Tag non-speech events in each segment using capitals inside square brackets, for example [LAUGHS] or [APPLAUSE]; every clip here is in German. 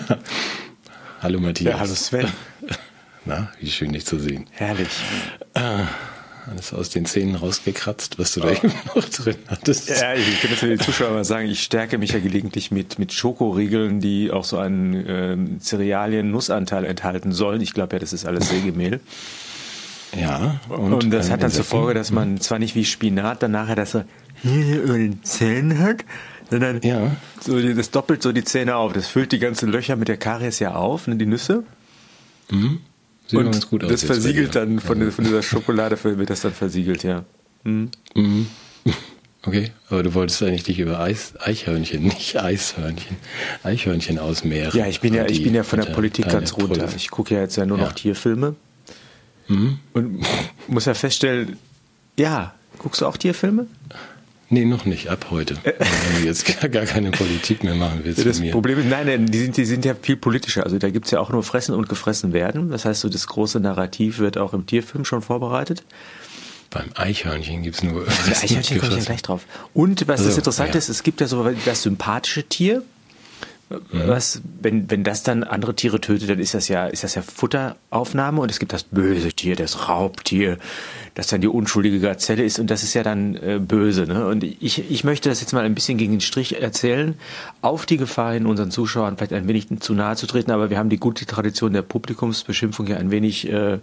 [LAUGHS] hallo Matthias. Ja, hallo Sven. [LAUGHS] Na, wie schön dich zu sehen. Herrlich. Ah, alles aus den Zähnen rausgekratzt, was du da eben noch drin hattest. Ja, ich kann das für die Zuschauer mal sagen, ich stärke mich ja gelegentlich mit, mit Schokoriegeln, die auch so einen ähm, Cerealien-Nussanteil enthalten sollen. Ich glaube ja, das ist alles Sägemehl. Ja. Und, das ein hat dann zur. Folge, dass man zwar nicht wie Spinat dann nachher das so hier über den Zähnen hat, sondern Ja. so das doppelt so die Zähne auf. Das füllt die ganzen Löcher mit der Karies ja auf, ne, die Nüsse. Sieht und ganz gut aus das versiegelt dann von, der- von dieser Schokolade wird das dann versiegelt, ja. [LAUGHS] Okay, aber du wolltest eigentlich dich über Eis, Eichhörnchen, [LAUGHS] nicht Eishörnchen, Eichhörnchen ausmehren. Ja, ich bin ja, ich bin ja von der Politik ganz runter. Ich gucke ja jetzt ja nur Ja. noch Tierfilme. Und muss ja feststellen, ja, guckst du auch Tierfilme? Nee, noch nicht, ab heute. Wenn du jetzt gar, gar keine Politik mehr machen willst Das. Problem ist, nein, nein, die sind, die sind ja viel politischer. Also da gibt's ja auch nur Fressen und Gefressen werden. Das heißt, so das große Narrativ wird auch im Tierfilm schon vorbereitet. Beim Eichhörnchen gibt's nur. Ja, Eichhörnchen komme ich ja gleich drauf. Und was das Also, Interessante ja. ist, es gibt ja so das sympathische Tier. Was, wenn, wenn das dann andere Tiere tötet, dann ist das ja, ist das ja Futteraufnahme und es gibt das böse Tier, das Raubtier, das dann die unschuldige Gazelle ist und das ist ja dann äh, böse. Ne? Und ich, ich möchte das jetzt mal ein bisschen gegen den Strich erzählen, auf die Gefahr hin, unseren Zuschauern vielleicht ein wenig zu nahe zu treten, aber wir haben die gute Tradition der Publikumsbeschimpfung ja ein wenig äh,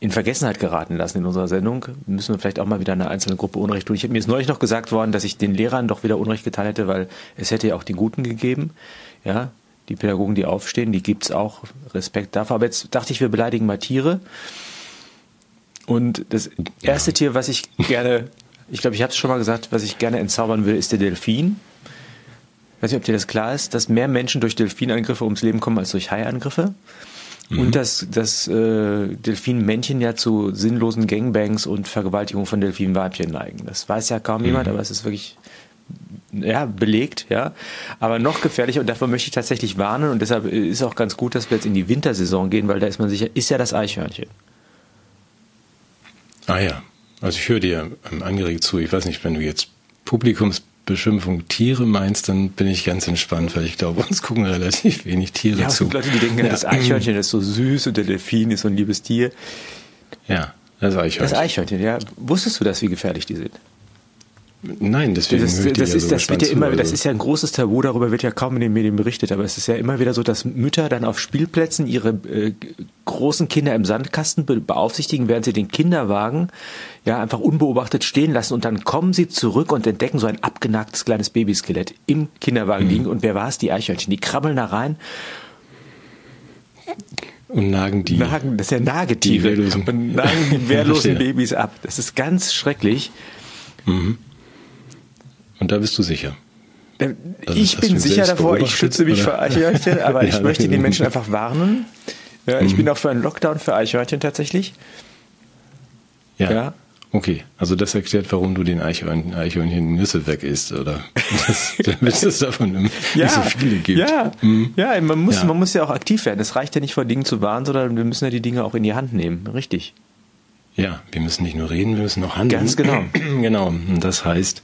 in Vergessenheit geraten lassen in unserer Sendung. Müssen wir vielleicht auch mal wieder einer einzelnen Gruppe Unrecht tun. Ich habe mir jetzt neulich noch gesagt worden, dass ich den Lehrern doch wieder Unrecht getan hätte, weil es hätte ja auch die Guten gegeben. Ja, die Pädagogen, die aufstehen, die gibt's auch. Respekt dafür. Aber jetzt dachte ich, wir beleidigen mal Tiere. Und das erste Tier, was ich gerne, ich glaube, ich habe es schon mal gesagt, was ich gerne entzaubern will, ist der Delfin. Ich weiß nicht, ob dir das klar ist, dass mehr Menschen durch Delfinangriffe ums Leben kommen als durch Haiangriffe. Und dass, dass äh, Delfinmännchen ja zu sinnlosen Gangbangs und Vergewaltigung von Delfinweibchen neigen. Das weiß ja kaum jemand, aber es ist wirklich ja, belegt, ja. Aber noch gefährlicher, und davor möchte ich tatsächlich warnen, und deshalb ist auch ganz gut, dass wir jetzt in die Wintersaison gehen, weil da ist man sicher, ist ja das Eichhörnchen. Ah ja, also ich höre dir angeregt zu. Ich weiß nicht, wenn du jetzt Publikumsbeschimpfung Tiere meinst, dann bin ich ganz entspannt, weil ich glaube, [LAUGHS] uns gucken relativ wenig Tiere Ja, zu. Leute, die denken, ja. das Eichhörnchen ist so süß und der Delfin ist so ein liebes Tier. Ja, das Eichhörnchen. Das Eichhörnchen, ja. Wusstest du das, wie gefährlich die sind? Nein, deswegen Das, dir das, ja ist, so das wird ja immer, zu, das also. ist ja ein großes Tabu, darüber wird ja kaum in den Medien berichtet, aber es ist ja immer wieder so, dass Mütter dann auf Spielplätzen ihre äh, großen Kinder im Sandkasten be beaufsichtigen, während sie den Kinderwagen ja einfach unbeobachtet stehen lassen und dann kommen sie zurück und entdecken so ein abgenagtes kleines Babyskelett im Kinderwagen liegen und wer war es? Die Eichhörnchen. Die krabbeln da rein, und nagen die. nagen, das ist ja Nagetiere Die wehrlosen. und nagen die wehrlosen. [LAUGHS] Babys ab. Das ist ganz schrecklich. Und da bist du sicher. Äh, Also ich bin sicher davor, ich schütze mich oder? vor Eichhörnchen, aber [LAUGHS] ich Ja, möchte die genau. Menschen einfach warnen. Ja, ich bin auch für einen Lockdown für Eichhörnchen tatsächlich. Ja. Ja. Okay, also das erklärt, warum du den Eichhörnchen, Eichhörnchen Nüsse weg isst, oder? [LAUGHS] Das, damit es davon nicht so viele gibt. Ja, ja man, muss, Ja. man muss ja auch aktiv werden. Es reicht ja nicht vor Dingen zu warnen, sondern wir müssen ja die Dinge auch in die Hand nehmen. Richtig. Ja, wir müssen nicht nur reden, wir müssen auch handeln. Ganz genau. [CLEARS THROAT] genau. Und das heißt,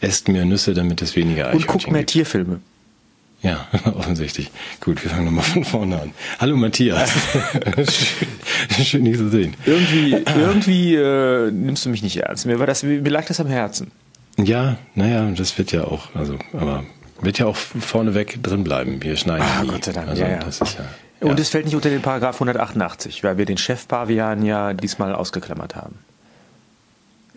esst mehr Nüsse, damit es weniger Und Eichhörnchen guck mehr gibt. Tierfilme. Ja, [LAUGHS] offensichtlich. Gut, wir fangen nochmal von vorne an. Hallo Matthias. [LAUGHS] schön, schön, dich zu sehen. Irgendwie, irgendwie äh, nimmst du mich nicht ernst. Mir, war das, mir lag das am Herzen. Ja, naja, das wird ja auch, also, aber wird ja auch vorneweg drin bleiben. Wir schneiden Ah, nie. Gott sei Dank. Also, ja, ja. das ist ja. Und ja. es fällt nicht unter den Paragraph 188, weil wir den Chefpavian ja diesmal ausgeklammert haben.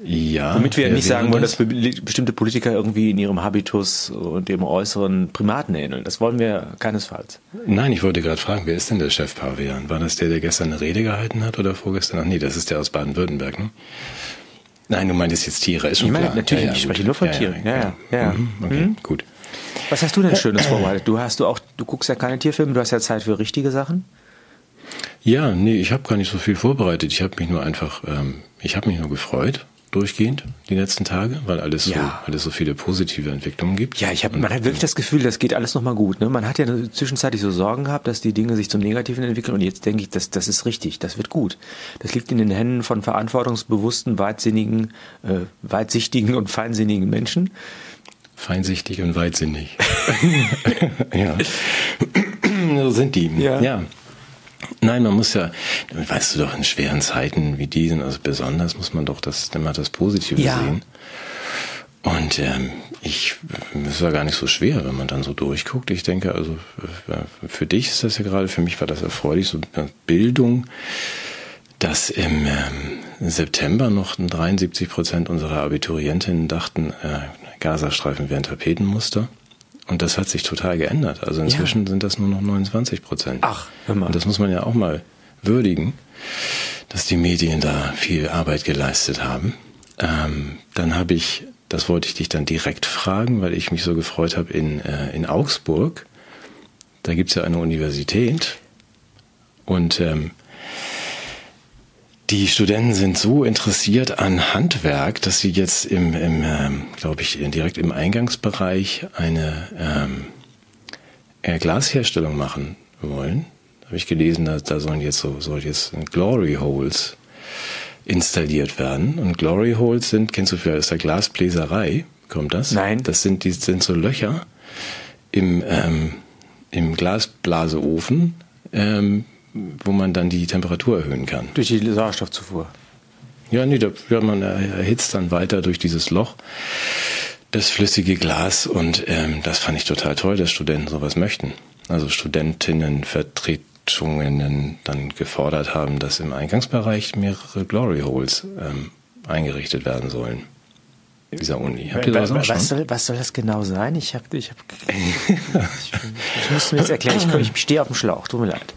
Ja, Womit wir ja nicht sagen wollen, das? dass be- bestimmte Politiker irgendwie in ihrem Habitus und dem Äußeren Primaten ähneln. Das wollen wir keinesfalls. Nein, ich wollte gerade fragen, wer ist denn der Chef Pavian? War das der, der gestern eine Rede gehalten hat oder vorgestern? Ach nee, das ist der aus Baden-Württemberg, ne? Nein, du meintest jetzt Tiere, ist schon Ich meine, klar. natürlich, ich gut. spreche nur von Tieren. Ja, ja, ja. Mhm, okay, gut. Was hast du denn Schönes [CLEARS THROAT] vorbereitet? Du hast du auch, du guckst ja keine Tierfilme, du hast ja Zeit für richtige Sachen. Ja, nee, ich habe gar nicht so viel vorbereitet. Ich habe mich nur einfach, ähm, ich habe mich nur gefreut, durchgehend, die letzten Tage, weil alles so, Ja. weil es so viele positive Entwicklungen gibt. Ja, ich hab, man hat wirklich das Gefühl, das geht alles nochmal gut. Ne? Man hat ja zwischenzeitlich so Sorgen gehabt, dass die Dinge sich zum Negativen entwickeln und jetzt denke ich, das, das ist richtig, das wird gut. Das liegt in den Händen von verantwortungsbewussten, weitsinnigen, äh, weitsichtigen und feinsinnigen Menschen. Feinsichtig und weitsinnig. [LAUGHS] ja. so sind die. Ja. ja. Nein, man muss ja, weißt du doch, in schweren Zeiten wie diesen, also besonders muss man doch das, immer das Positive Ja. sehen. Und ähm, ich, es war gar nicht so schwer, wenn man dann so durchguckt. Ich denke, also äh, für dich ist das ja gerade, für mich war das erfreulich, so Bildung, dass im ähm, September noch 73 Prozent unserer Abiturientinnen dachten, äh, Gazastreifen wären Tapetenmuster. Und das hat sich total geändert. Also inzwischen sind das nur noch 29 Prozent. Ach, hör mal. Und das muss man ja auch mal würdigen, dass die Medien da viel Arbeit geleistet haben. Ähm, dann habe ich, das wollte ich dich dann direkt fragen, weil ich mich so gefreut habe, in, äh, in Augsburg, da gibt's ja eine Universität und ähm, die Studenten sind so interessiert an Handwerk, dass sie jetzt im, im ähm, glaube ich, direkt im Eingangsbereich eine ähm, äh, Glasherstellung machen wollen. Habe ich gelesen, da, da sollen jetzt so soll jetzt Glory Holes installiert werden. Und Glory Holes sind, kennst du vielleicht aus der Glasbläserei? Kommt das? Nein. Das sind die sind so Löcher im ähm, im Glasblaseofen, ähm, wo man dann die Temperatur erhöhen kann. Durch die Sauerstoffzufuhr. Ja, nee, da, ja, man erhitzt dann weiter durch dieses Loch das flüssige Glas und ähm, das fand ich total toll, dass Studenten sowas möchten. Also Studentinnenvertretungen dann gefordert haben, dass im Eingangsbereich mehrere Glory Holes ähm, eingerichtet werden sollen. Dieser Uni. Habt ihr das was, schon? soll, was soll das genau sein? Ich habe, ich habe, ich, [LAUGHS] ich muss mir jetzt erklären. Ich, ich stehe auf dem Schlauch. Tut mir leid.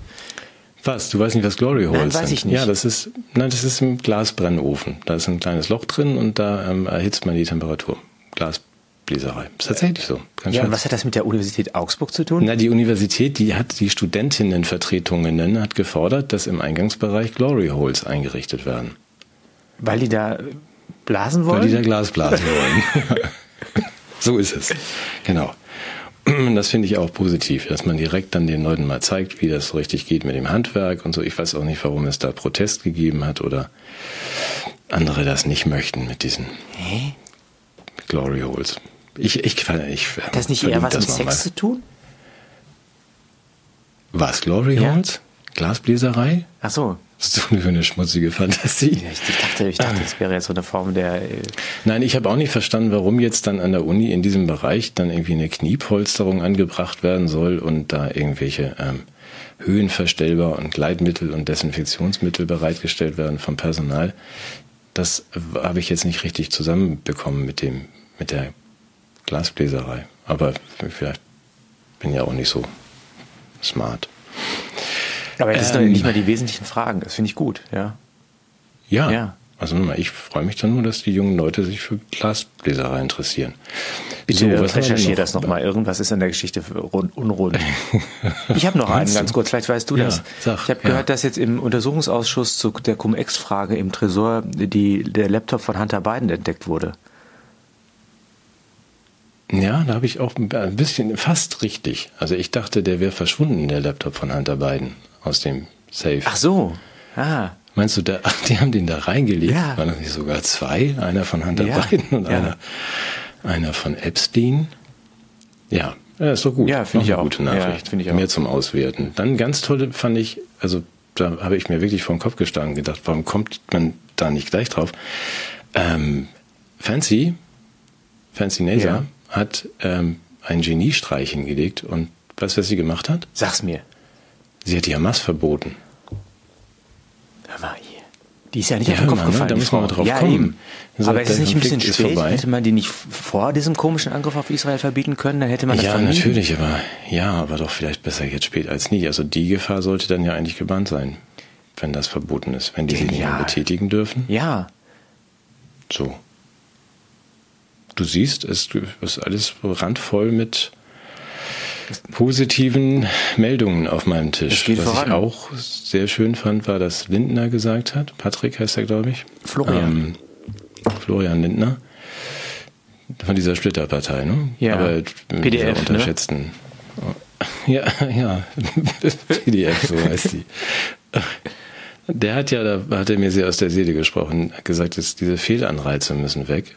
Was? Du weißt nicht, was Glory Holes Nein, weiß sind? ich nicht. Ja, das ist, nein, das ist im Glasbrennofen. Da ist ein kleines Loch drin und da ähm, erhitzt man die Temperatur. Glasbläserei. Ist tatsächlich so. Kein Ja, und was hat das mit der Universität Augsburg zu tun? Na, die Universität, die hat die Studentinnenvertretungen hat gefordert, dass im Eingangsbereich Glory Holes eingerichtet werden. Weil die da blasen Weil wollen? die da Glas blasen wollen. [LAUGHS] so ist es. Genau. [CLEARS THROAT] Das finde ich auch positiv, dass man direkt dann den Leuten mal zeigt, wie das so richtig geht mit dem Handwerk und so. Ich weiß auch nicht, warum es da Protest gegeben hat oder andere das nicht möchten mit diesen Hä? Glory Holes. Ich, ich, ich, ich Hat das nicht eher was mit Sex zu tun? Was, Glory Ja. Holes? Glasbläserei? Ach so. Was ist das für eine schmutzige Fantasie? Ja, Ich, dachte, ich dachte, das wäre jetzt so eine Form der. äh, Nein, ich habe auch nicht verstanden, warum jetzt dann an der Uni in diesem Bereich dann irgendwie eine Kniepolsterung angebracht werden soll und da irgendwelche ähm, Höhenverstellbar und Gleitmittel und Desinfektionsmittel bereitgestellt werden vom Personal. Das habe ich jetzt nicht richtig zusammenbekommen mit dem mit der Glasbläserei. Aber vielleicht bin ich ja auch nicht so smart. Aber das sind Ähm. doch nicht mal die wesentlichen Fragen. Das finde ich gut, ja. Ja. Ja. Also ich freue mich dann nur, dass die jungen Leute sich für Glasbläserei interessieren. Bitte So, was haben wir recherchier noch? das nochmal. Irgendwas ist an der Geschichte rund, unrund. [LAUGHS] Ich habe noch einen ganz kurz, vielleicht weißt du Ja, das. sag, ich habe ja. gehört, dass jetzt im Untersuchungsausschuss zu der Cum-Ex-Frage im Tresor die, der Laptop von Hunter Biden entdeckt wurde. Ja, da habe ich auch ein bisschen fast richtig. Also ich dachte, der wäre verschwunden, der Laptop von Hunter Biden aus dem Safe. Ach so. Ah. Meinst du, da, [LAUGHS] die haben den da reingelegt? Ja. Waren das nicht sogar zwei? Einer von Hunter Ja, Biden und ja. einer, einer von Epstein? Ja, ja ist doch gut. Ja, finde ich eine auch. gute Nachricht. Ja, finde ich auch. Mehr zum Auswerten. Dann ganz tolle fand ich, also da habe ich mir wirklich vor den Kopf gestanden und gedacht, warum kommt man da nicht gleich drauf? Ähm, Fancy, Fancy Naser Ja. hat ähm, einen Geniestreich hingelegt und weißt du, was sie gemacht hat? Sag's mir. Sie hat die Hamas verboten. Hör mal hier. Die ist ja nicht Ja, auf den Kopf Mann, ne? gefallen. Da man Frau. mal drauf ja, kommen. So, Aber ist es der nicht ein bisschen ist spät? Hätte man die nicht vor diesem komischen Angriff auf Israel verbieten können? Dann hätte man das Ja, vermieden. natürlich, aber ja, aber doch vielleicht besser jetzt spät als nie. Also die Gefahr sollte dann ja eigentlich gebannt sein, wenn das verboten ist, wenn die sich nicht mehr betätigen dürfen. Ja. So. Du siehst, es ist alles randvoll mit positiven Meldungen auf meinem Tisch. Was voran. ich auch sehr schön fand, war, dass Lindner gesagt hat. Patrick heißt er, glaube ich. Florian. Ähm, Florian Lindner. Von dieser Splitterpartei, ne? Ja. Aber PDF, ne? unterschätzten. Ja, ja. [LAUGHS] PDF, so heißt die. Der hat ja, da hat er mir sehr aus der Seele gesprochen, gesagt, dass diese Fehlanreize müssen weg.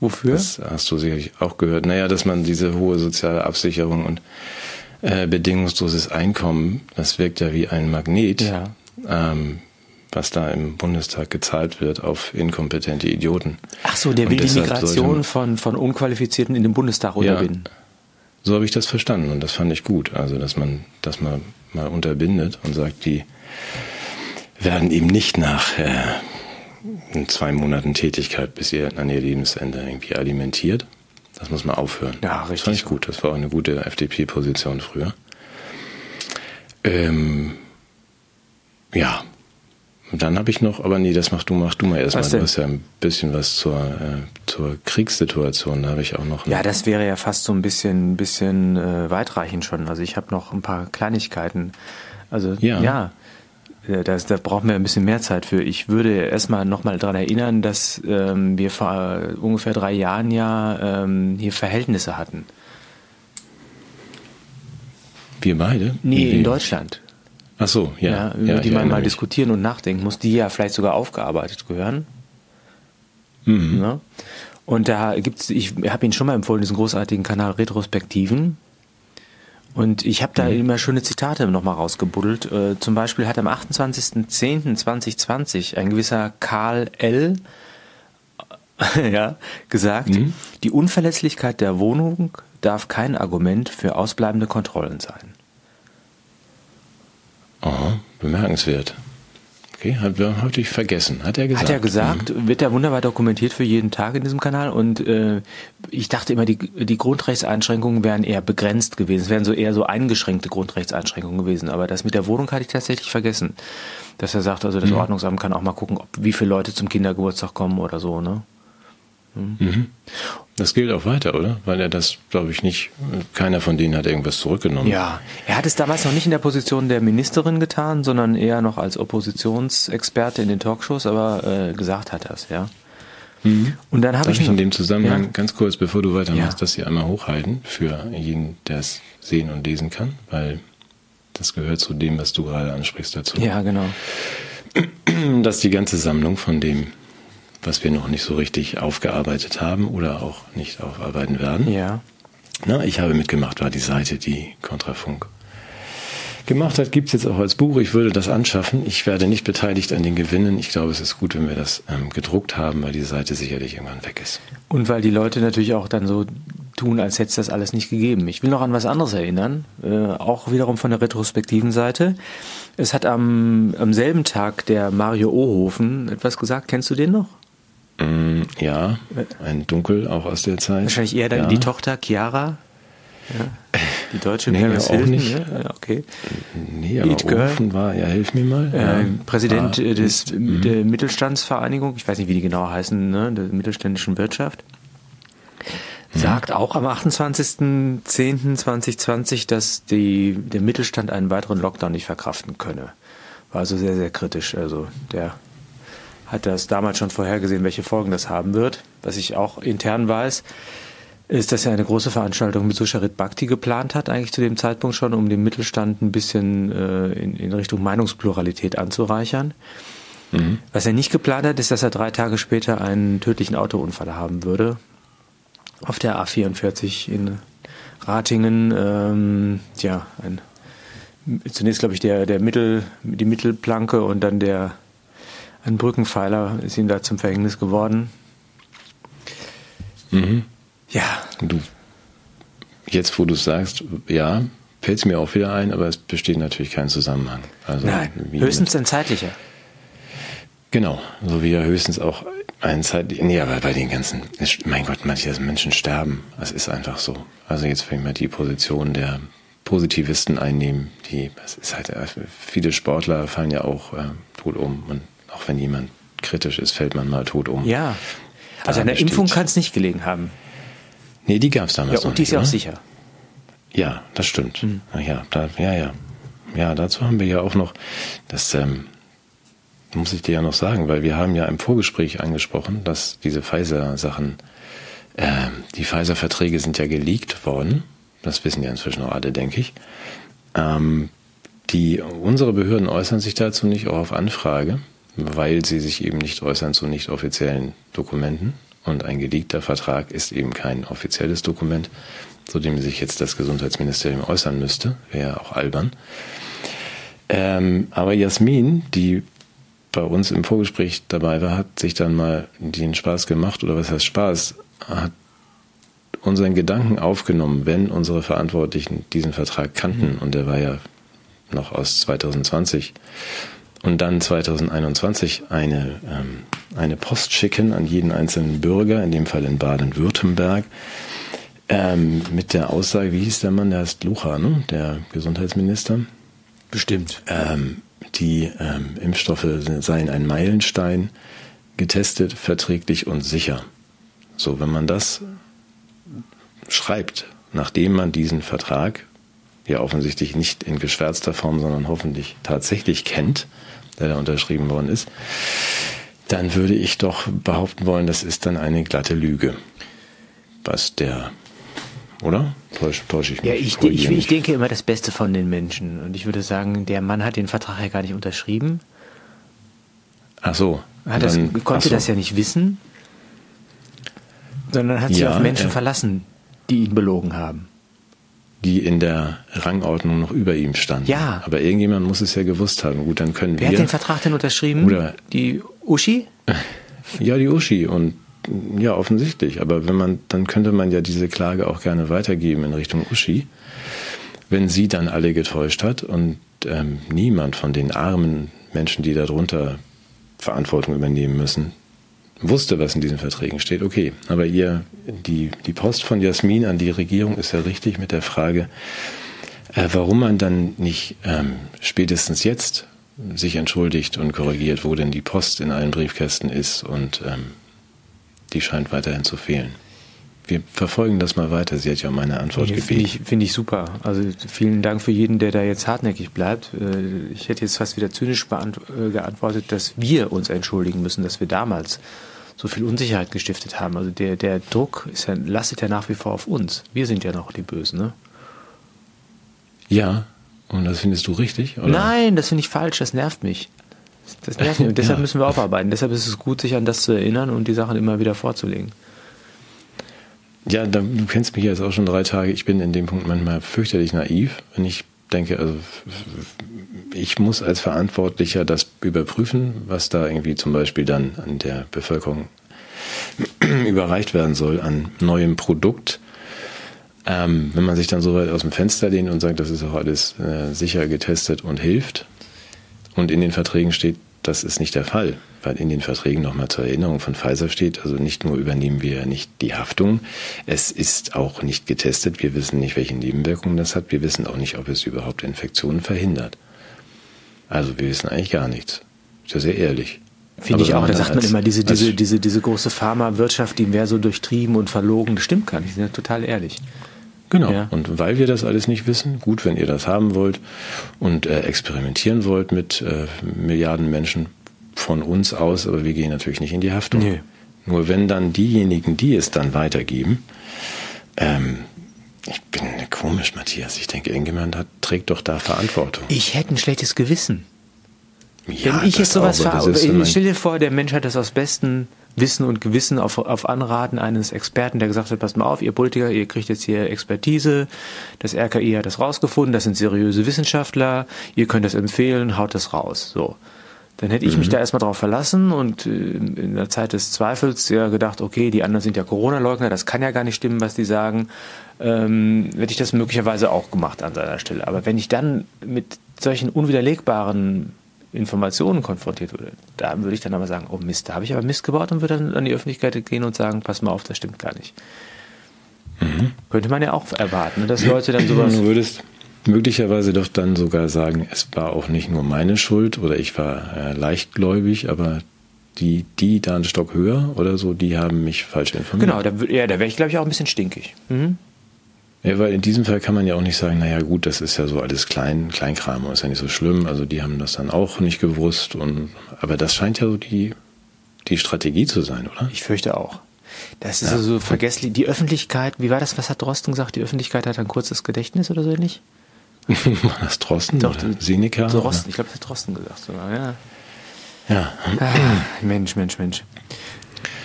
Wofür? Das hast du sicherlich auch gehört. Naja, dass man diese hohe soziale Absicherung und äh, bedingungsloses Einkommen, das wirkt ja wie ein Magnet, Ja. ähm, was da im Bundestag gezahlt wird auf inkompetente Idioten. Ach so, der Und will die Migration von, von Unqualifizierten in den Bundestag unterbinden. So habe ich das verstanden und das fand ich gut. Also, dass man das mal, mal unterbindet und sagt, die werden eben nicht nach äh, in zwei Monaten Tätigkeit bis ihr, an ihr Lebensende irgendwie alimentiert. Das muss man aufhören. Ja, Das richtig fand ich gut. Das war auch eine gute FDP-Position früher. Ähm, ja. Und dann habe ich noch, aber nee, das mach du, mach du mal erstmal. Du hast ja ein bisschen was zur, äh, zur Kriegssituation. Da habe ich auch noch. Ja, das wäre ja fast so ein bisschen, bisschen äh, weitreichend schon. Also ich habe noch ein paar Kleinigkeiten. Also Ja. ja, das, da brauchen wir ein bisschen mehr Zeit für. Ich würde erstmal nochmal daran erinnern, dass ähm, wir vor äh, ungefähr drei Jahren ja ähm, hier Verhältnisse hatten. Wir beide? Nee, Wie? in Deutschland. Ach so, ja. Ja, über ja, die man mal mich. diskutieren und nachdenken muss, die ja vielleicht sogar aufgearbeitet gehören. Mhm. Ne? Und da gibt's, ich habe Ihnen schon mal empfohlen, diesen großartigen Kanal Retrospektiven. Und ich habe da Mhm. immer schöne Zitate nochmal rausgebuddelt. Äh, zum Beispiel hat am 28.10.2020 ein gewisser Karl L. [LAUGHS] ja, gesagt, Mhm. die Unverletzlichkeit der Wohnung darf kein Argument für ausbleibende Kontrollen sein. Oh, bemerkenswert. Okay, hat, hatte ich vergessen. Hat er gesagt? Hat er gesagt, wird ja wunderbar dokumentiert für jeden Tag in diesem Kanal und äh, ich dachte immer, die, die Grundrechtseinschränkungen wären eher begrenzt gewesen. Es wären so eher so eingeschränkte Grundrechtseinschränkungen gewesen. Aber das mit der Wohnung hatte ich tatsächlich vergessen. Dass er sagt, also das Ordnungsamt kann auch mal gucken, ob, wie viele Leute zum Kindergeburtstag kommen oder so, ne? Mhm. Das gilt auch weiter, oder? Weil er das, glaube ich, nicht, keiner von denen hat irgendwas zurückgenommen. Ja, er hat es damals noch nicht in der Position der Ministerin getan, sondern eher noch als Oppositionsexperte in den Talkshows, aber äh, gesagt hat er es, ja. Und dann habe ich, ich in dem Zusammenhang Ja. ganz kurz, bevor du weitermachst, Ja. das hier einmal hochhalten für jeden, der es sehen und lesen kann, weil das gehört zu dem, was du gerade ansprichst dazu. Ja, genau. Das ist die ganze Sammlung von dem, was wir noch nicht so richtig aufgearbeitet haben oder auch nicht aufarbeiten werden. Ja. Na, ich habe mitgemacht, war die Seite, die Kontrafunk gemacht hat, gibt's jetzt auch als Buch. Ich würde das anschaffen. Ich werde nicht beteiligt an den Gewinnen. Ich glaube, es ist gut, wenn wir das ähm, gedruckt haben, weil die Seite sicherlich irgendwann weg ist. Und weil die Leute natürlich auch dann so tun, als hätte es das alles nicht gegeben. Ich will noch an was anderes erinnern, äh, auch wiederum von der retrospektiven Seite. Es hat am, am selben Tag der Mario Ohofen etwas gesagt. Kennst du den noch? Mm, ja, ein Dunkel auch aus der Zeit. Wahrscheinlich eher dann ja. die Tochter Chiara. Ja. Die deutsche Nee, Paris auch Hilton, nicht. Ja, ja, okay. Nee, aber Eat Girl. War, ja, hilf mir mal. Äh, ja. Präsident Ah, äh, des, mm. der Mittelstandsvereinigung, ich weiß nicht, wie die genau heißen, ne, der mittelständischen Wirtschaft, sagt auch am 28.10.2020, dass die, der Mittelstand einen weiteren Lockdown nicht verkraften könne. War also sehr, sehr kritisch. Also der hat das damals schon vorhergesehen, welche Folgen das haben wird. Was ich auch intern weiß, ist, dass er eine große Veranstaltung mit Susharit Bhakti geplant hat, eigentlich zu dem Zeitpunkt schon, um den Mittelstand ein bisschen äh, in, in Richtung Meinungspluralität anzureichern. Was er nicht geplant hat, ist, dass er drei Tage später einen tödlichen Autounfall haben würde. Auf der A44 in Ratingen. Ähm, ja, ein, zunächst glaube ich der, der Mittel, die Mittelplanke und dann der ein Brückenpfeiler ist ihm da zum Verhängnis geworden. Mhm. Ja, Du, jetzt wo du es sagst, ja, fällt es mir auch wieder ein, aber es besteht natürlich kein Zusammenhang. Also nein, höchstens ein zeitlicher. Genau, so wie ja höchstens auch ein Zeit, nee, aber bei den ganzen, mein Gott, manche Menschen sterben. Es ist einfach so. Also jetzt, wenn wir die Position der Positivisten einnehmen, die, es ist halt, äh, viele Sportler fallen ja auch äh, tot um. Und auch wenn jemand kritisch ist, fällt man mal tot um. Ja. Also Da an der besteht- Impfung kann es nicht gelegen haben. Nee, die gab es damals Ja, noch und die ist ja auch oder? sicher. Ja, das stimmt. Mhm. Ja, da, ja, ja. Ja, dazu haben wir ja auch noch, das ähm, muss ich dir ja noch sagen, weil wir haben ja im Vorgespräch angesprochen, dass diese Pfizer-Sachen, ähm, die Pfizer-Verträge sind ja geleakt worden. Das wissen ja inzwischen auch alle, denke ich. Ähm, die, unsere Behörden äußern sich dazu nicht, auch auf Anfrage, weil sie sich eben nicht äußern zu nicht offiziellen Dokumenten. Und ein geleakter Vertrag ist eben kein offizielles Dokument, zu dem sich jetzt das Gesundheitsministerium äußern müsste. Wäre ja auch albern. Ähm, aber Jasmin, die bei uns im Vorgespräch dabei war, hat sich dann mal den Spaß gemacht, oder was heißt Spaß, hat unseren Gedanken aufgenommen, wenn unsere Verantwortlichen diesen Vertrag kannten, mhm. und der war ja noch aus 2020, und dann 2021 eine, ähm, eine Post schicken an jeden einzelnen Bürger, in dem Fall in Baden-Württemberg, ähm, mit der Aussage, wie hieß der Mann, der heißt Lucha, ne? der Gesundheitsminister. Bestimmt. Ähm, die ähm, Impfstoffe seien ein Meilenstein, getestet, verträglich und sicher. So, wenn man das schreibt, nachdem man diesen Vertrag ja offensichtlich nicht in geschwärzter Form, sondern hoffentlich tatsächlich kennt, der da unterschrieben worden ist, dann würde ich doch behaupten wollen, das ist dann eine glatte Lüge. Was der, oder? Täusche, täusche ich mich? Ja, ich, ich, ich, denke immer das Beste von den Menschen. Und ich würde sagen, der Mann hat den Vertrag ja gar nicht unterschrieben. Ach so. Hat das, dann, konnte so. das ja nicht wissen, sondern hat sich ja, auf Menschen äh, verlassen, die ihn belogen haben die in der Rangordnung noch über ihm standen. Ja. Aber irgendjemand muss es ja gewusst haben. Gut, dann können Wer wir. Wer hat den Vertrag denn unterschrieben? Oder die Uschi? [LAUGHS] Ja, die Uschi und ja, offensichtlich. Aber wenn man, dann könnte man ja diese Klage auch gerne weitergeben in Richtung Uschi, wenn sie dann alle getäuscht hat und ähm, niemand von den armen Menschen, die darunter Verantwortung übernehmen müssen, wusste, was in diesen Verträgen steht, okay. Aber ihr, die, die Post von Jasmin an die Regierung ist ja richtig mit der Frage, äh, warum man dann nicht ähm, spätestens jetzt sich entschuldigt und korrigiert, wo denn die Post in allen Briefkästen ist und ähm, die scheint weiterhin zu fehlen. Wir verfolgen das mal weiter. Sie hat ja um meine Antwort gebeten. Finde ich, find ich super. Also vielen Dank für jeden, der da jetzt hartnäckig bleibt. Äh, ich hätte jetzt fast wieder zynisch äh, geantwortet, dass wir uns entschuldigen müssen, dass wir damals so viel Unsicherheit gestiftet haben. Also der, der Druck ist ja, lastet ja nach wie vor auf uns. Wir sind ja noch die Bösen, ne? Ja, und das findest du richtig? Oder? Nein, das finde ich falsch, das nervt mich. Das nervt mich und [LAUGHS] deshalb ja. müssen wir aufarbeiten. Deshalb ist es gut, sich an das zu erinnern und die Sachen immer wieder vorzulegen. Ja, du kennst mich jetzt auch schon drei Tage. Ich bin in dem Punkt manchmal fürchterlich naiv, wenn ich denke, also ich muss als Verantwortlicher das überprüfen, was da irgendwie zum Beispiel dann an der Bevölkerung [CLEARS THROAT] überreicht werden soll an neuem Produkt. Ähm, wenn man sich dann so weit aus dem Fenster lehnt und sagt, das ist auch alles äh, sicher getestet und hilft, und in den Verträgen steht, das ist nicht der Fall, weil in den Verträgen nochmal zur Erinnerung von Pfizer steht, also nicht nur übernehmen wir nicht die Haftung, es ist auch nicht getestet, wir wissen nicht, welche Nebenwirkungen das hat, wir wissen auch nicht, ob es überhaupt Infektionen verhindert. Also wir wissen eigentlich gar nichts. Ist ja sehr ehrlich. Finde ich auch, da sagt man immer, diese, diese, diese, diese große Pharmawirtschaft, die wäre so durchtrieben und verlogen, das stimmt gar nicht, sind ja total ehrlich. Genau. Ja. Und weil wir das alles nicht wissen, gut, wenn ihr das haben wollt und äh, experimentieren wollt mit äh, Milliarden Menschen von uns aus, aber wir gehen natürlich nicht in die Haftung. Nee. Nur wenn dann diejenigen, die es dann weitergeben, ähm, ich bin komisch, Matthias. Ich denke, irgendjemand hat, trägt doch da Verantwortung. Ich hätte ein schlechtes Gewissen. Ja, Wenn ich jetzt sowas verarbeite, stell dir vor, der Mensch hat das aus bestem Wissen und Gewissen auf, auf Anraten eines Experten, der gesagt hat, passt mal auf, ihr Politiker, ihr kriegt jetzt hier Expertise, das RKI hat das rausgefunden, das sind seriöse Wissenschaftler, ihr könnt das empfehlen, haut das raus. So. Dann hätte ich mhm. mich da erstmal drauf verlassen und äh, in der Zeit des Zweifels ja gedacht, okay, die anderen sind ja Corona-Leugner, das kann ja gar nicht stimmen, was die sagen. Ähm, hätte ich das möglicherweise auch gemacht an seiner Stelle. Aber wenn ich dann mit solchen unwiderlegbaren Informationen konfrontiert würde, da würde ich dann aber sagen, oh Mist, da habe ich aber Mist gebaut und würde dann an die Öffentlichkeit gehen und sagen, pass mal auf, das stimmt gar nicht. Mhm. Könnte man ja auch erwarten, ne, dass Leute dann sowas. Du würdest möglicherweise doch dann sogar sagen, es war auch nicht nur meine Schuld oder ich war äh, leichtgläubig, aber die, die da einen Stock höher oder so, die haben mich falsch informiert. Genau, da, ja, da wäre ich, glaube ich, auch ein bisschen stinkig. Mhm. Ja, weil in diesem Fall kann man ja auch nicht sagen, naja gut, das ist ja so alles klein, Kleinkram und ist ja nicht so schlimm. Also die haben das dann auch nicht gewusst. Und, aber das scheint ja so die, die Strategie zu sein, oder? Ich fürchte auch. Das ist ja. so vergesslich. Die Öffentlichkeit, wie war das, was hat Drosten gesagt? Die Öffentlichkeit hat ein kurzes Gedächtnis oder so ähnlich? [LAUGHS] war das Drosten? Doch, oder Seneca? Drosten, ich glaube, das hat Drosten gesagt sogar, ja. Ja. Ah, Mensch, Mensch, Mensch.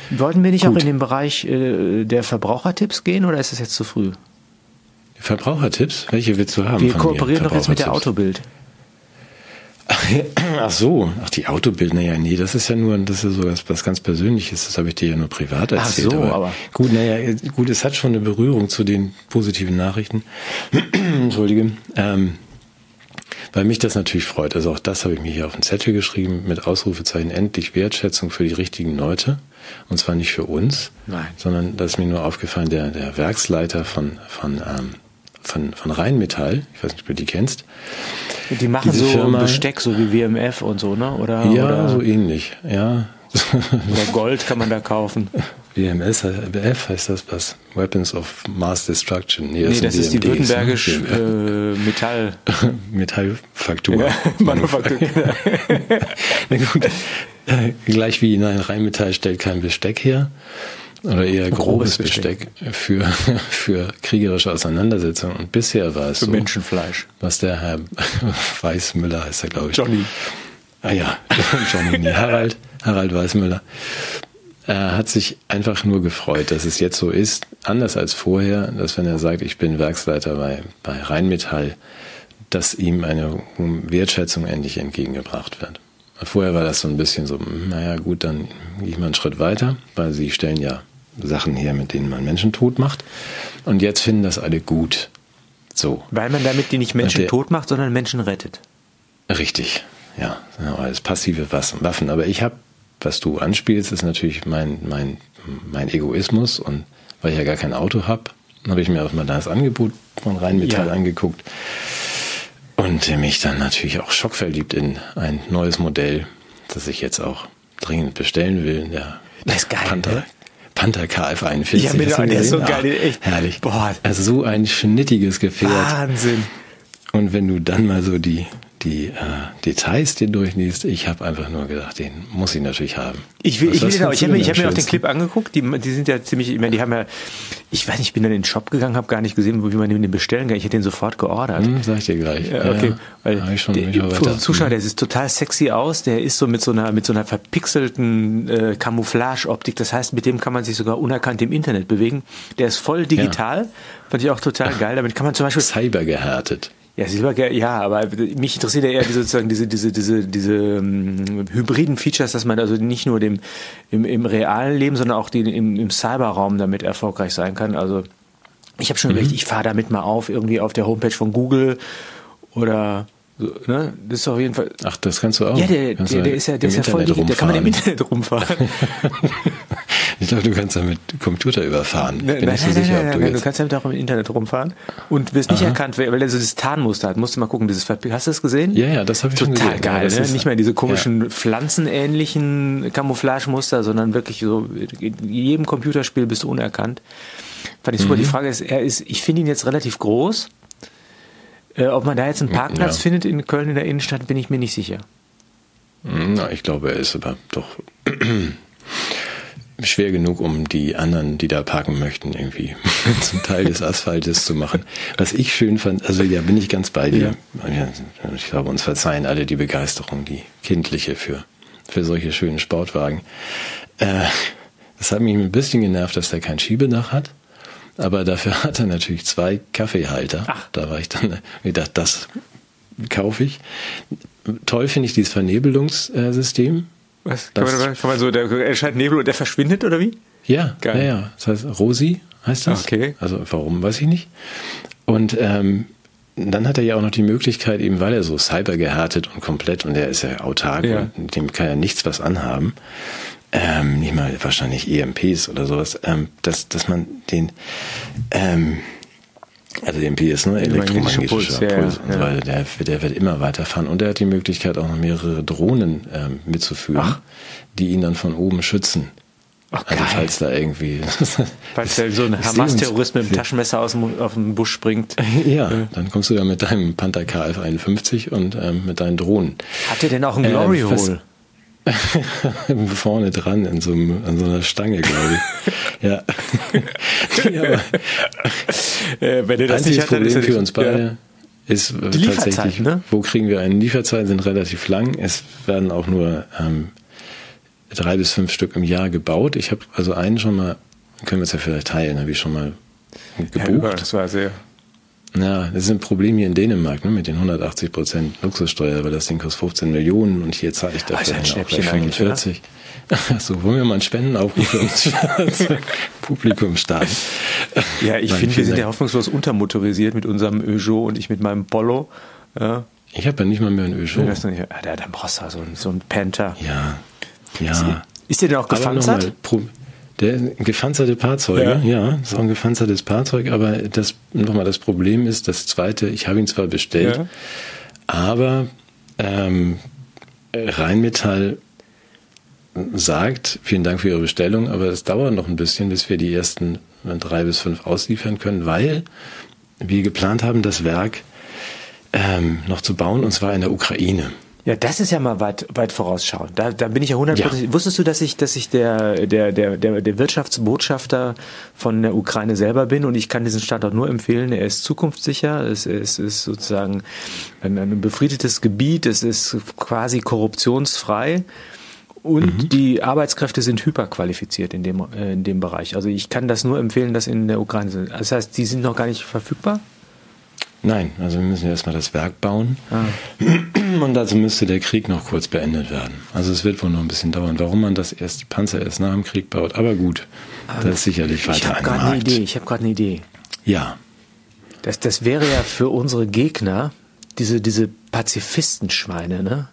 Wollten wir nicht Gut. auch in den Bereich äh, der Verbrauchertipps gehen oder ist es jetzt zu früh? Verbrauchertipps? Welche willst du haben? Wir kooperieren doch jetzt mit der Autobild. [LAUGHS] Ach so, ach die Autobild, naja, nee, das ist ja nur, das ist so was, was ganz Persönliches, das habe ich dir ja nur privat erzählt. Ach so, aber, aber gut, naja, gut, es hat schon eine Berührung zu den positiven Nachrichten. [CLEARS THROAT] Entschuldige. Ähm, weil mich das natürlich freut. Also auch das habe ich mir hier auf den Zettel geschrieben mit Ausrufezeichen endlich Wertschätzung für die richtigen Leute. Und zwar nicht für uns, Nein. sondern das ist mir nur aufgefallen, der, der Werksleiter von, von, ähm, von, von Rheinmetall, ich weiß nicht, ob du die kennst. Die machen Diese so Firma, Besteck, so wie WMF und so, ne? Oder, ja, oder? so ähnlich, ja. Oder Gold kann man da kaufen. [LAUGHS] WMS, WF heißt das was? Weapons of Mass Destruction. Nee, das, nee, das ist die württembergisch äh, Metall. [LAUGHS] Metallfaktur. Ja, [LAUGHS] Manufaktur. Na gut. Äh, gleich wie nein, Rheinmetall stellt kein Besteck her. Oder eher [LAUGHS] grobes, grobes Besteck, Besteck, für, [LAUGHS] für kriegerische Auseinandersetzungen. Und bisher war es für so, Menschenfleisch. Was der Herr [LAUGHS] Weißmüller heißt er, glaube ich. Johnny. Ah ja, Johnny, nee, Harald, Harald Weißmüller. Er hat sich einfach nur gefreut, dass es jetzt so ist, anders als vorher, dass wenn er sagt, ich bin Werksleiter bei, bei Rheinmetall, dass ihm eine Wertschätzung endlich entgegengebracht wird. Vorher war das so ein bisschen so, hm, naja gut, dann gehe ich mal einen Schritt weiter, weil sie stellen ja Sachen her, mit denen man Menschen tot macht. Und jetzt finden das alle gut. So. Weil man damit die nicht Menschen der, tot macht, sondern Menschen rettet. Richtig, ja. Genau, als passive Waffen. Aber ich habe was du anspielst, ist natürlich mein, mein, mein Egoismus und weil ich ja gar kein Auto habe, habe ich mir auch mal das Angebot von Rheinmetall ja. angeguckt und mich dann natürlich auch schockverliebt in ein neues Modell, das ich jetzt auch dringend bestellen will. Der das ist geil, Panther, ne? Panther KF41. Ja, mit der, der ist so geil, echt. Herrlich. Boah. Also so ein schnittiges Gefährt. Wahnsinn. Und wenn du dann mal so die die äh, Details dir durchliest, ich habe einfach nur gedacht, den muss ich natürlich haben. Ich will, ich will den auch, ich habe hab mir auch den Clip angeguckt, die, die sind ja ziemlich, ich meine, die haben ja, ich weiß nicht, ich bin dann in den Shop gegangen, habe gar nicht gesehen, wie man den bestellen kann. Ich hätte den sofort geordert. Hm, sag ich dir gleich. Ja, okay, ja, weil ich schon der, für Zuschauer, der sieht total sexy aus, der ist so mit so einer, mit so einer verpixelten äh, Camouflage-Optik, das heißt, mit dem kann man sich sogar unerkannt im Internet bewegen. Der ist voll digital, ja. fand ich auch total geil, damit kann man zum Beispiel... Cyber gehärtet. Ja, Silber, ja, aber mich interessiert ja eher diese, sozusagen diese, diese, diese, diese um, hybriden Features, dass man also nicht nur dem, im, im realen Leben, sondern auch den, im, im Cyberraum damit erfolgreich sein kann. Also ich habe schon mhm. überlegt, ich fahre damit mal auf, irgendwie auf der Homepage von Google oder so, ne? Das ist auf jeden Fall. Ach, das kannst du auch. Ja, der, der, der ist ja, der ist ja voll. Da kann man im Internet rumfahren. [LAUGHS] ich glaube, du kannst damit Computer überfahren. Bin nein, nicht so nein, sicher, nein, ob du, nein, du kannst damit auch im Internet rumfahren und wirst nicht Aha. erkannt, weil er so dieses Tarnmuster hat. Musst du mal gucken, dieses Hast du das gesehen? Ja, ja, das habe ich Total schon gesehen. Total geil, ja, ne? Nicht mehr diese komischen ja. pflanzenähnlichen Camouflagemuster, sondern wirklich so, in jedem Computerspiel bist du unerkannt. Fand ich super. Mhm. Die Frage ist, er ist, ich finde ihn jetzt relativ groß. Äh, ob man da jetzt einen Parkplatz ja. findet in Köln in der Innenstadt, bin ich mir nicht sicher. Na, ich glaube, er ist aber doch schwer genug, um die anderen, die da parken möchten, irgendwie [LAUGHS] zum Teil des Asphaltes zu machen. Was ich schön fand, also ja, bin ich ganz bei dir. Ja. Ich glaube, uns verzeihen alle die Begeisterung, die kindliche für, für solche schönen Sportwagen. Äh, das hat mich ein bisschen genervt, dass der kein Schiebedach hat. Aber dafür [LAUGHS] hat er natürlich zwei Kaffeehalter. Ach. Da war ich dann gedacht, das kaufe ich. Toll finde ich dieses Vernebelungssystem. Was? Kann man, kann man, so, der erscheint Nebel und der verschwindet oder wie? Ja, Geil. ja, ja. Das heißt, Rosi heißt das. Okay. Also warum, weiß ich nicht. Und ähm, dann hat er ja auch noch die Möglichkeit, eben weil er so cyber gehärtet und komplett und er ist ja autark ja. und dem kann ja nichts was anhaben, ähm, nicht mal wahrscheinlich EMPs oder sowas, ähm, dass, dass man den, ähm, also den PS, ne, elektromagnetischer Puls, ja, Puls und ja. so weiter, der, der wird immer weiterfahren und er hat die Möglichkeit auch noch mehrere Drohnen ähm, mitzuführen, Ach. die ihn dann von oben schützen. Ach, also falls da irgendwie. [LAUGHS] falls da so ein Hamas-Terrorist mit dem Taschenmesser aus dem, auf den Busch springt. [LAUGHS] Ja, dann kommst du da mit deinem Panther KF51 und ähm, mit deinen Drohnen. Hat er denn auch ein Glory äh, Hole? [LAUGHS] Vorne dran in so, einem, an so einer Stange, glaube ich. Ja. [LAUGHS] ja äh, Wenn ihr das nicht hat, Problem für uns beide ja. ist äh, Die tatsächlich, ne? wo kriegen wir eine Lieferzeit, sind relativ lang. Es werden auch nur ähm, drei bis fünf Stück im Jahr gebaut. Ich habe also einen schon mal, können wir es ja vielleicht teilen, habe ich schon mal gebucht. Ja, das war sehr. Ja, das ist ein Problem hier in Dänemark ne, mit den 180 Prozent Luxussteuer, weil das Ding kostet 15 Millionen und hier zahle ich dafür also auch 45. [LAUGHS] So, wollen wir mal einen Spendenaufruf für uns [LAUGHS] Publikum starten? Ja, ich finde, wir sind ja hoffnungslos untermotorisiert mit unserem Peugeot und ich mit meinem Polo. Ja. Ich habe ja nicht mal mehr ein Peugeot. Ja, dann brauchst du so, so einen Panther. Ja, ja. Ist, ist der denn auch gepanzert? Der gepanzerte Fahrzeuge, ja. ja, ist auch ein gepanzertes Fahrzeug, aber das nochmal das Problem ist, das zweite, ich habe ihn zwar bestellt, ja. aber ähm, Rheinmetall sagt, vielen Dank für Ihre Bestellung, aber es dauert noch ein bisschen, bis wir die ersten drei bis fünf ausliefern können, weil wir geplant haben, das Werk ähm, noch zu bauen, und zwar in der Ukraine. Ja, das ist ja mal weit, weit vorausschauend. Da, da bin ich ja hundertprozentig. Ja. Wusstest du, dass ich, dass ich der, der, der, der, der Wirtschaftsbotschafter von der Ukraine selber bin und ich kann diesen Standort nur empfehlen. Er ist zukunftssicher. Es, es ist sozusagen ein, ein befriedetes Gebiet. Es ist quasi korruptionsfrei. Und mhm. die Arbeitskräfte sind hyperqualifiziert in dem, äh, in dem Bereich. Also ich kann das nur empfehlen, dass in der Ukraine sind. Das heißt, die sind noch gar nicht verfügbar? Nein, also wir müssen erstmal das Werk bauen. Ah. Und dazu müsste der Krieg noch kurz beendet werden. Also es wird wohl noch ein bisschen dauern, warum man das erst, die Panzer erst nach dem Krieg baut. Aber gut, Aber das ist sicherlich weiter Ich habe gerade eine Idee. Ich habe gerade eine Idee. Ja. Das, das wäre ja für unsere Gegner, diese, diese Pazifistenschweine, ne?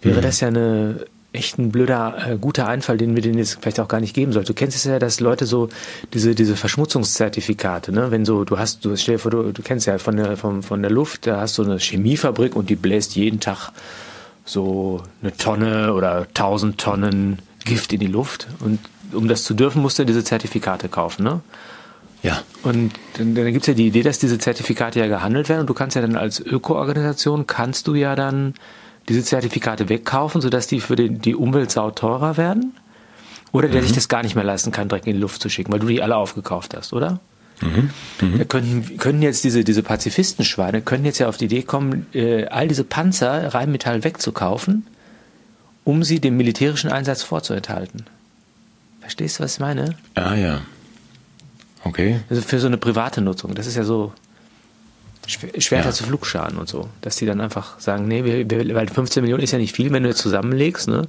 Wäre mhm. das ja eine echt ein blöder, äh, guter Einfall, den wir denen jetzt vielleicht auch gar nicht geben sollten. Du kennst es ja, dass Leute so diese, diese Verschmutzungszertifikate, ne? Wenn so, du hast, du stell dir vor, du, du kennst ja von der, von, von der Luft, da hast du eine Chemiefabrik und die bläst jeden Tag so eine Tonne oder tausend Tonnen Gift in die Luft. Und um das zu dürfen, musst du diese Zertifikate kaufen, ne? Ja. Und dann, dann gibt es ja die Idee, dass diese Zertifikate ja gehandelt werden und du kannst ja dann als Öko-Organisation, kannst du ja dann diese Zertifikate wegkaufen, sodass die für die, die Umweltsau teurer werden? Oder der mhm. sich das gar nicht mehr leisten kann, direkt in die Luft zu schicken, weil du die alle aufgekauft hast, oder? Mhm. Mhm. Da können, können jetzt diese, diese Pazifistenschweine, können jetzt ja auf die Idee kommen, äh, all diese Panzer Rheinmetall wegzukaufen, um sie dem militärischen Einsatz vorzuenthalten. Verstehst du, was ich meine? Ah ja. Okay. Also für so eine private Nutzung. Das ist ja so Schwerter ja. zu Flugscharen und so. Dass die dann einfach sagen, nee, wir, wir, weil 15 Millionen ist ja nicht viel, wenn du jetzt zusammenlegst. Ne?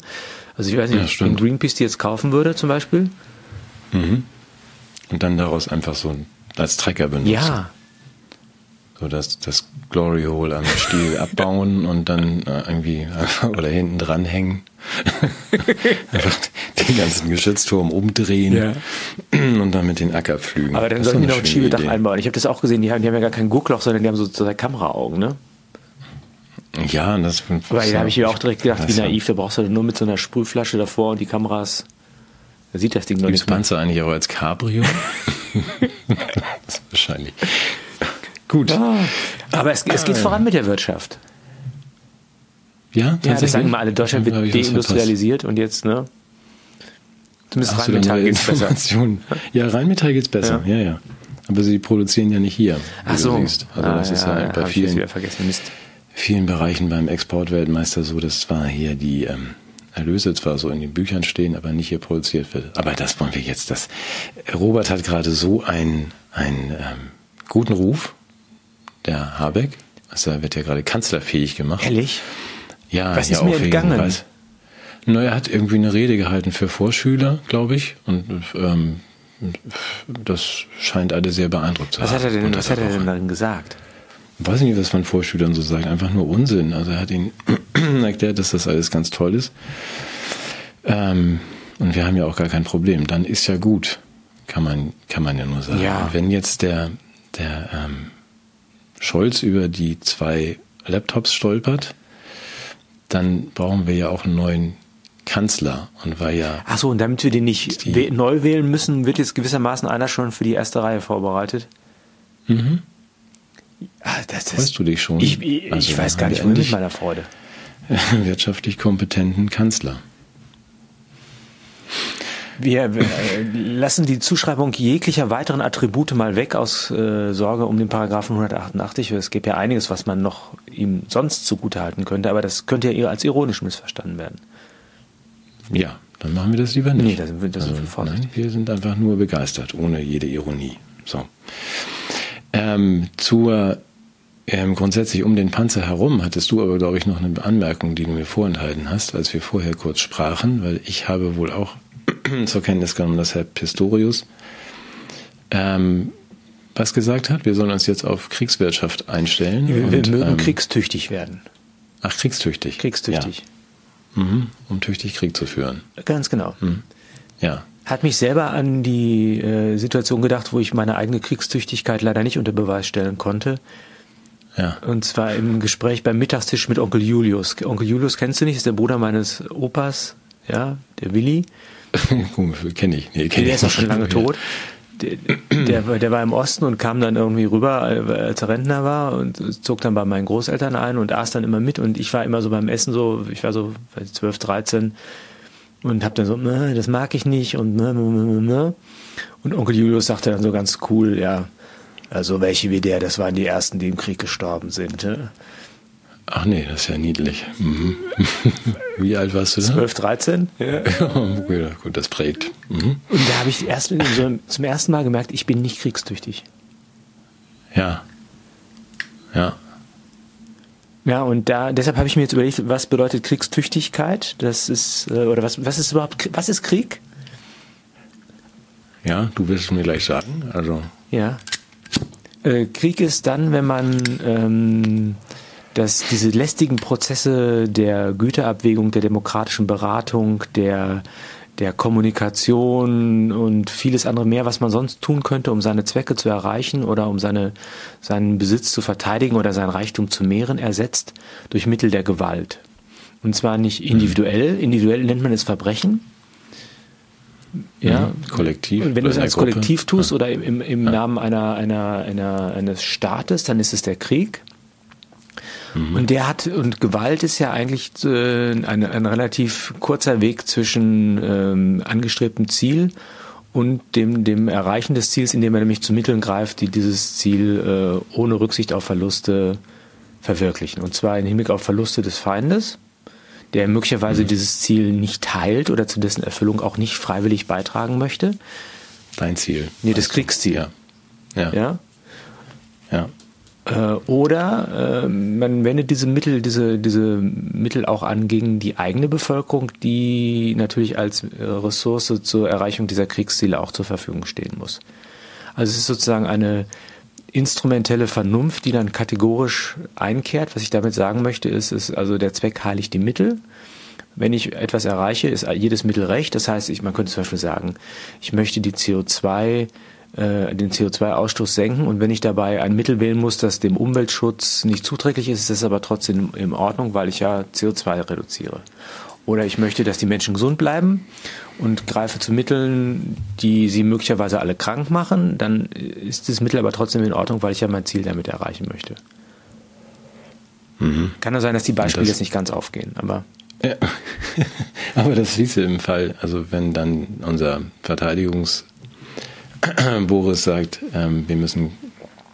Also ich weiß nicht, ja, wenn Greenpeace die jetzt kaufen würde zum Beispiel. Mhm. Und dann daraus einfach so als Trecker benutzen. Ja, so das, das Glory Hole am Stiel [LAUGHS] abbauen und dann äh, irgendwie einfach oder hinten dranhängen. [LAUGHS] einfach den ganzen Geschützturm umdrehen ja. und dann mit den Acker pflügen. Aber dann sollten die noch ein Schiebedach Idee. einbauen. Ich habe das auch gesehen, die haben, die haben ja gar kein Guckloch, sondern die haben so zwei Kameraaugen, ne? Ja, das. Aber da habe ich mir auch direkt gedacht, wie naiv, da brauchst du nur mit so einer Sprühflasche davor und die Kameras. Da sieht das Ding noch nicht. Gibt's eigentlich auch als Cabrio? [LAUGHS] das ist wahrscheinlich. Gut. Ah, aber es, es geht voran mit der Wirtschaft. Ja, ja das sagen mal alle, Deutschland wird deindustrialisiert und jetzt, ne? Zumindest Ach, Rheinmetall geht's besser. Ja, Rheinmetall geht's besser, ja. ja, ja. Aber sie produzieren ja nicht hier. Ach so. Also ah, das ja, ist ja, ja bei vielen, vielen Bereichen beim Exportweltmeister so, dass zwar hier die ähm, Erlöse zwar so in den Büchern stehen, aber nicht hier produziert wird. Aber das wollen wir jetzt. Das Robert hat gerade so einen, einen ähm, guten Ruf der Habeck. Also er wird ja gerade kanzlerfähig gemacht. Ehrlich? Ja, Was ist mir entgangen? Was. No, er hat irgendwie eine Rede gehalten für Vorschüler, glaube ich. Und ähm, das scheint alle sehr beeindruckt zu was haben. Hat er denn, was hat er denn dann gesagt? Weiß nicht, was man Vorschülern so sagt. Einfach nur Unsinn. Also er hat ihnen [CLEARS THROAT] erklärt, dass das alles ganz toll ist. Ähm, und wir haben ja auch gar kein Problem. Dann ist ja gut, kann man, kann man ja nur sagen. Ja. wenn jetzt der, der ähm, Scholz über die zwei Laptops stolpert, dann brauchen wir ja auch einen neuen Kanzler und war ja. Ach so, und damit wir den nicht neu wählen müssen, wird jetzt gewissermaßen einer schon für die erste Reihe vorbereitet. Mhm. Ah, das, das, Freust du dich schon? Ich, ich, also, ich weiß gar nicht, wohin mit meiner Freude. [LAUGHS] Wirtschaftlich kompetenten Kanzler. Wir äh, lassen die Zuschreibung jeglicher weiteren Attribute mal weg aus äh, Sorge um den Paragraphen 188. Es gibt ja einiges, was man noch ihm sonst zugutehalten könnte, aber das könnte ja als ironisch missverstanden werden. Ja, Dann machen wir das lieber nicht. Nee, da sind wir, da sind wir vorsichtig. Nein, wir sind einfach nur begeistert, ohne jede Ironie. So. Ähm, zur ähm, grundsätzlich um den Panzer herum hattest du aber, glaube ich, noch eine Anmerkung, die du mir vorenthalten hast, als wir vorher kurz sprachen, weil ich habe wohl auch [CLEARS THROAT] zur Kenntnis genommen, dass Herr Pistorius ähm, was gesagt hat, wir sollen uns jetzt auf Kriegswirtschaft einstellen. Wir, wir und, mögen ähm, kriegstüchtig werden. Ach, kriegstüchtig. Kriegstüchtig. Ja. Mhm, um tüchtig Krieg zu führen. Ganz genau. Ja. Hat mich selber an die äh, Situation gedacht, wo ich meine eigene Kriegstüchtigkeit leider nicht unter Beweis stellen konnte. Ja. Und zwar im Gespräch beim Mittagstisch mit Onkel Julius. Onkel Julius kennst du nicht, ist der Bruder meines Opas, ja, der Willi. [LAUGHS] Komisch, kenne ich. Nee, kenn Der ich ist auch schon lange tot. Der, der, war- der war im Osten und kam dann irgendwie rüber, als er Rentner war und zog dann bei meinen Großeltern ein und aß dann immer mit und ich war immer so beim Essen so, ich war so weiß ich, 12, 13 und hab dann so, "Ne, das mag ich nicht und ne, ne, ne, ne. und Onkel Julius sagte dann so ganz cool, ja, also welche wie der, das waren die ersten, die im Krieg gestorben sind. Ach nee, das ist ja niedlich. Mhm. [LAUGHS] Wie alt warst du da? 12, 13? [LAUGHS] Ja. okay, gut, das prägt. Mhm. Und da habe ich erst so zum ersten Mal gemerkt, ich bin nicht kriegstüchtig. Ja. Ja. Ja, und da, deshalb habe ich mir jetzt überlegt, was bedeutet Kriegstüchtigkeit? Das ist, äh, oder was, was ist überhaupt, was ist Krieg? Ja, du wirst es mir gleich sagen. Also, Ja. Äh, Krieg ist dann, wenn man ähm, dass diese lästigen Prozesse der Güterabwägung, der demokratischen Beratung, der der Kommunikation und vieles andere mehr, was man sonst tun könnte, um seine Zwecke zu erreichen oder um seine, seinen Besitz zu verteidigen oder sein Reichtum zu mehren, ersetzt durch Mittel der Gewalt. Und zwar nicht individuell. Individuell nennt man es Verbrechen. Ja, Mhm. Kollektiv. Und wenn du es oder als. Kollektiv tust oder im, im, im Namen einer, einer, einer, eines Staates, dann ist es der Krieg. Mhm. Und der hat, und Gewalt ist ja eigentlich äh, ein, ein relativ kurzer Weg zwischen ähm, angestrebtem Ziel und dem, dem Erreichen des Ziels, indem er nämlich zu Mitteln greift, die dieses Ziel äh, ohne Rücksicht auf Verluste verwirklichen. Und zwar im Hinblick auf Verluste des Feindes, der möglicherweise dieses Ziel nicht teilt oder zu dessen Erfüllung auch nicht freiwillig beitragen möchte. Dein Ziel. Nee, das. Kriegsziel. Ja. Ja. Ja? ja. Äh, Oder äh, man wendet diese Mittel, diese, diese Mittel auch an gegen die eigene Bevölkerung, die natürlich als äh, Ressource zur Erreichung dieser Kriegsziele auch zur Verfügung stehen muss. Also es ist sozusagen eine instrumentelle Vernunft, die dann kategorisch einkehrt. Was ich damit sagen möchte, ist, ist also der Zweck heiligt die Mittel. Wenn ich etwas erreiche, ist jedes Mittel recht. Das heißt, ich, man könnte zum Beispiel sagen, ich möchte die CO2 äh, den CO2-Ausstoß senken und wenn ich dabei ein Mittel wählen muss, das dem Umweltschutz nicht zuträglich ist, ist das aber trotzdem in Ordnung, weil ich ja CO2 reduziere. Oder ich möchte, dass die Menschen gesund bleiben und greife zu Mitteln, die sie möglicherweise alle krank machen, dann ist das Mittel aber trotzdem in Ordnung, weil ich ja mein Ziel damit erreichen möchte. Kann nur sein, dass die Beispiele das- jetzt nicht ganz aufgehen, aber Ja. [LAUGHS] Aber das hieße im Fall, also wenn dann unser Verteidigungs [CLEARS THROAT] Boris sagt, ähm, wir müssen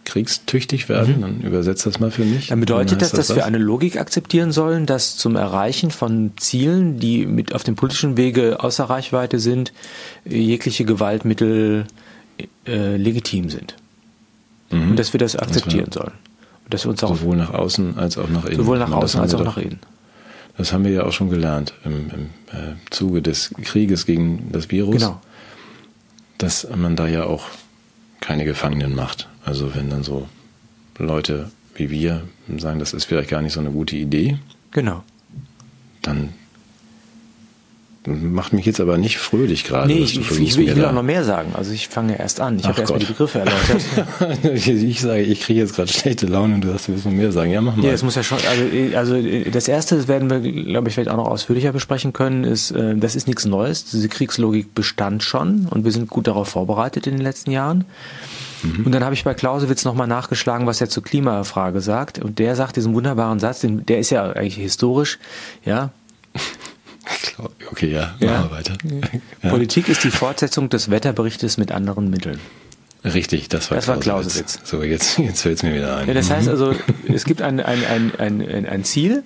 kriegstüchtig werden, dann übersetzt das mal für mich. Mhm. Dann bedeutet das, heißt dass wir eine Logik akzeptieren sollen, dass zum Erreichen von Zielen, die mit auf dem politischen Wege außer Reichweite sind, jegliche Gewaltmittel äh, legitim sind. Mhm. Und dass wir das akzeptieren sollen. Und dass wir uns auch sowohl nach außen als auch nach innen. sowohl nach das außen haben als wir auch doch- nach innen. Das haben wir ja auch schon gelernt im, im äh, Zuge des Krieges gegen das Virus, Genau. Dass man da ja auch keine Gefangenen macht. Also wenn dann so Leute wie wir sagen, das ist vielleicht gar nicht so eine gute Idee, Genau. dann macht mich jetzt aber nicht fröhlich gerade. Nee, ich, du ich, will- ich will auch noch mehr sagen. Also ich fange ja erst an. Ich habe erst mal die. Begriffe erläutert. [LAUGHS] [LAUGHS] ich sage, ich kriege jetzt gerade schlechte Laune und du sagst, du willst noch mehr sagen. Ja, mach mal. Ja, das muss ja schon, also, also das erste das werden wir, glaube ich, vielleicht auch noch ausführlicher besprechen können, ist, äh, das ist nichts Neues. Diese Kriegslogik bestand schon und wir sind gut darauf vorbereitet in den letzten Jahren. Und dann habe ich bei Clausewitz nochmal nachgeschlagen, was er zur Klimafrage sagt. Und der sagt diesen wunderbaren Satz, der ist ja eigentlich historisch, ja. Okay, ja, Ja. machen wir weiter. Ja. Politik ist die Fortsetzung des Wetterberichtes mit anderen Mitteln. Richtig, das war Das war Clausewitz. So, jetzt, [LAUGHS] jetzt fällt es mir wieder ein. Ja, das Mhm. heißt also, es gibt ein, ein, ein, ein, ein Ziel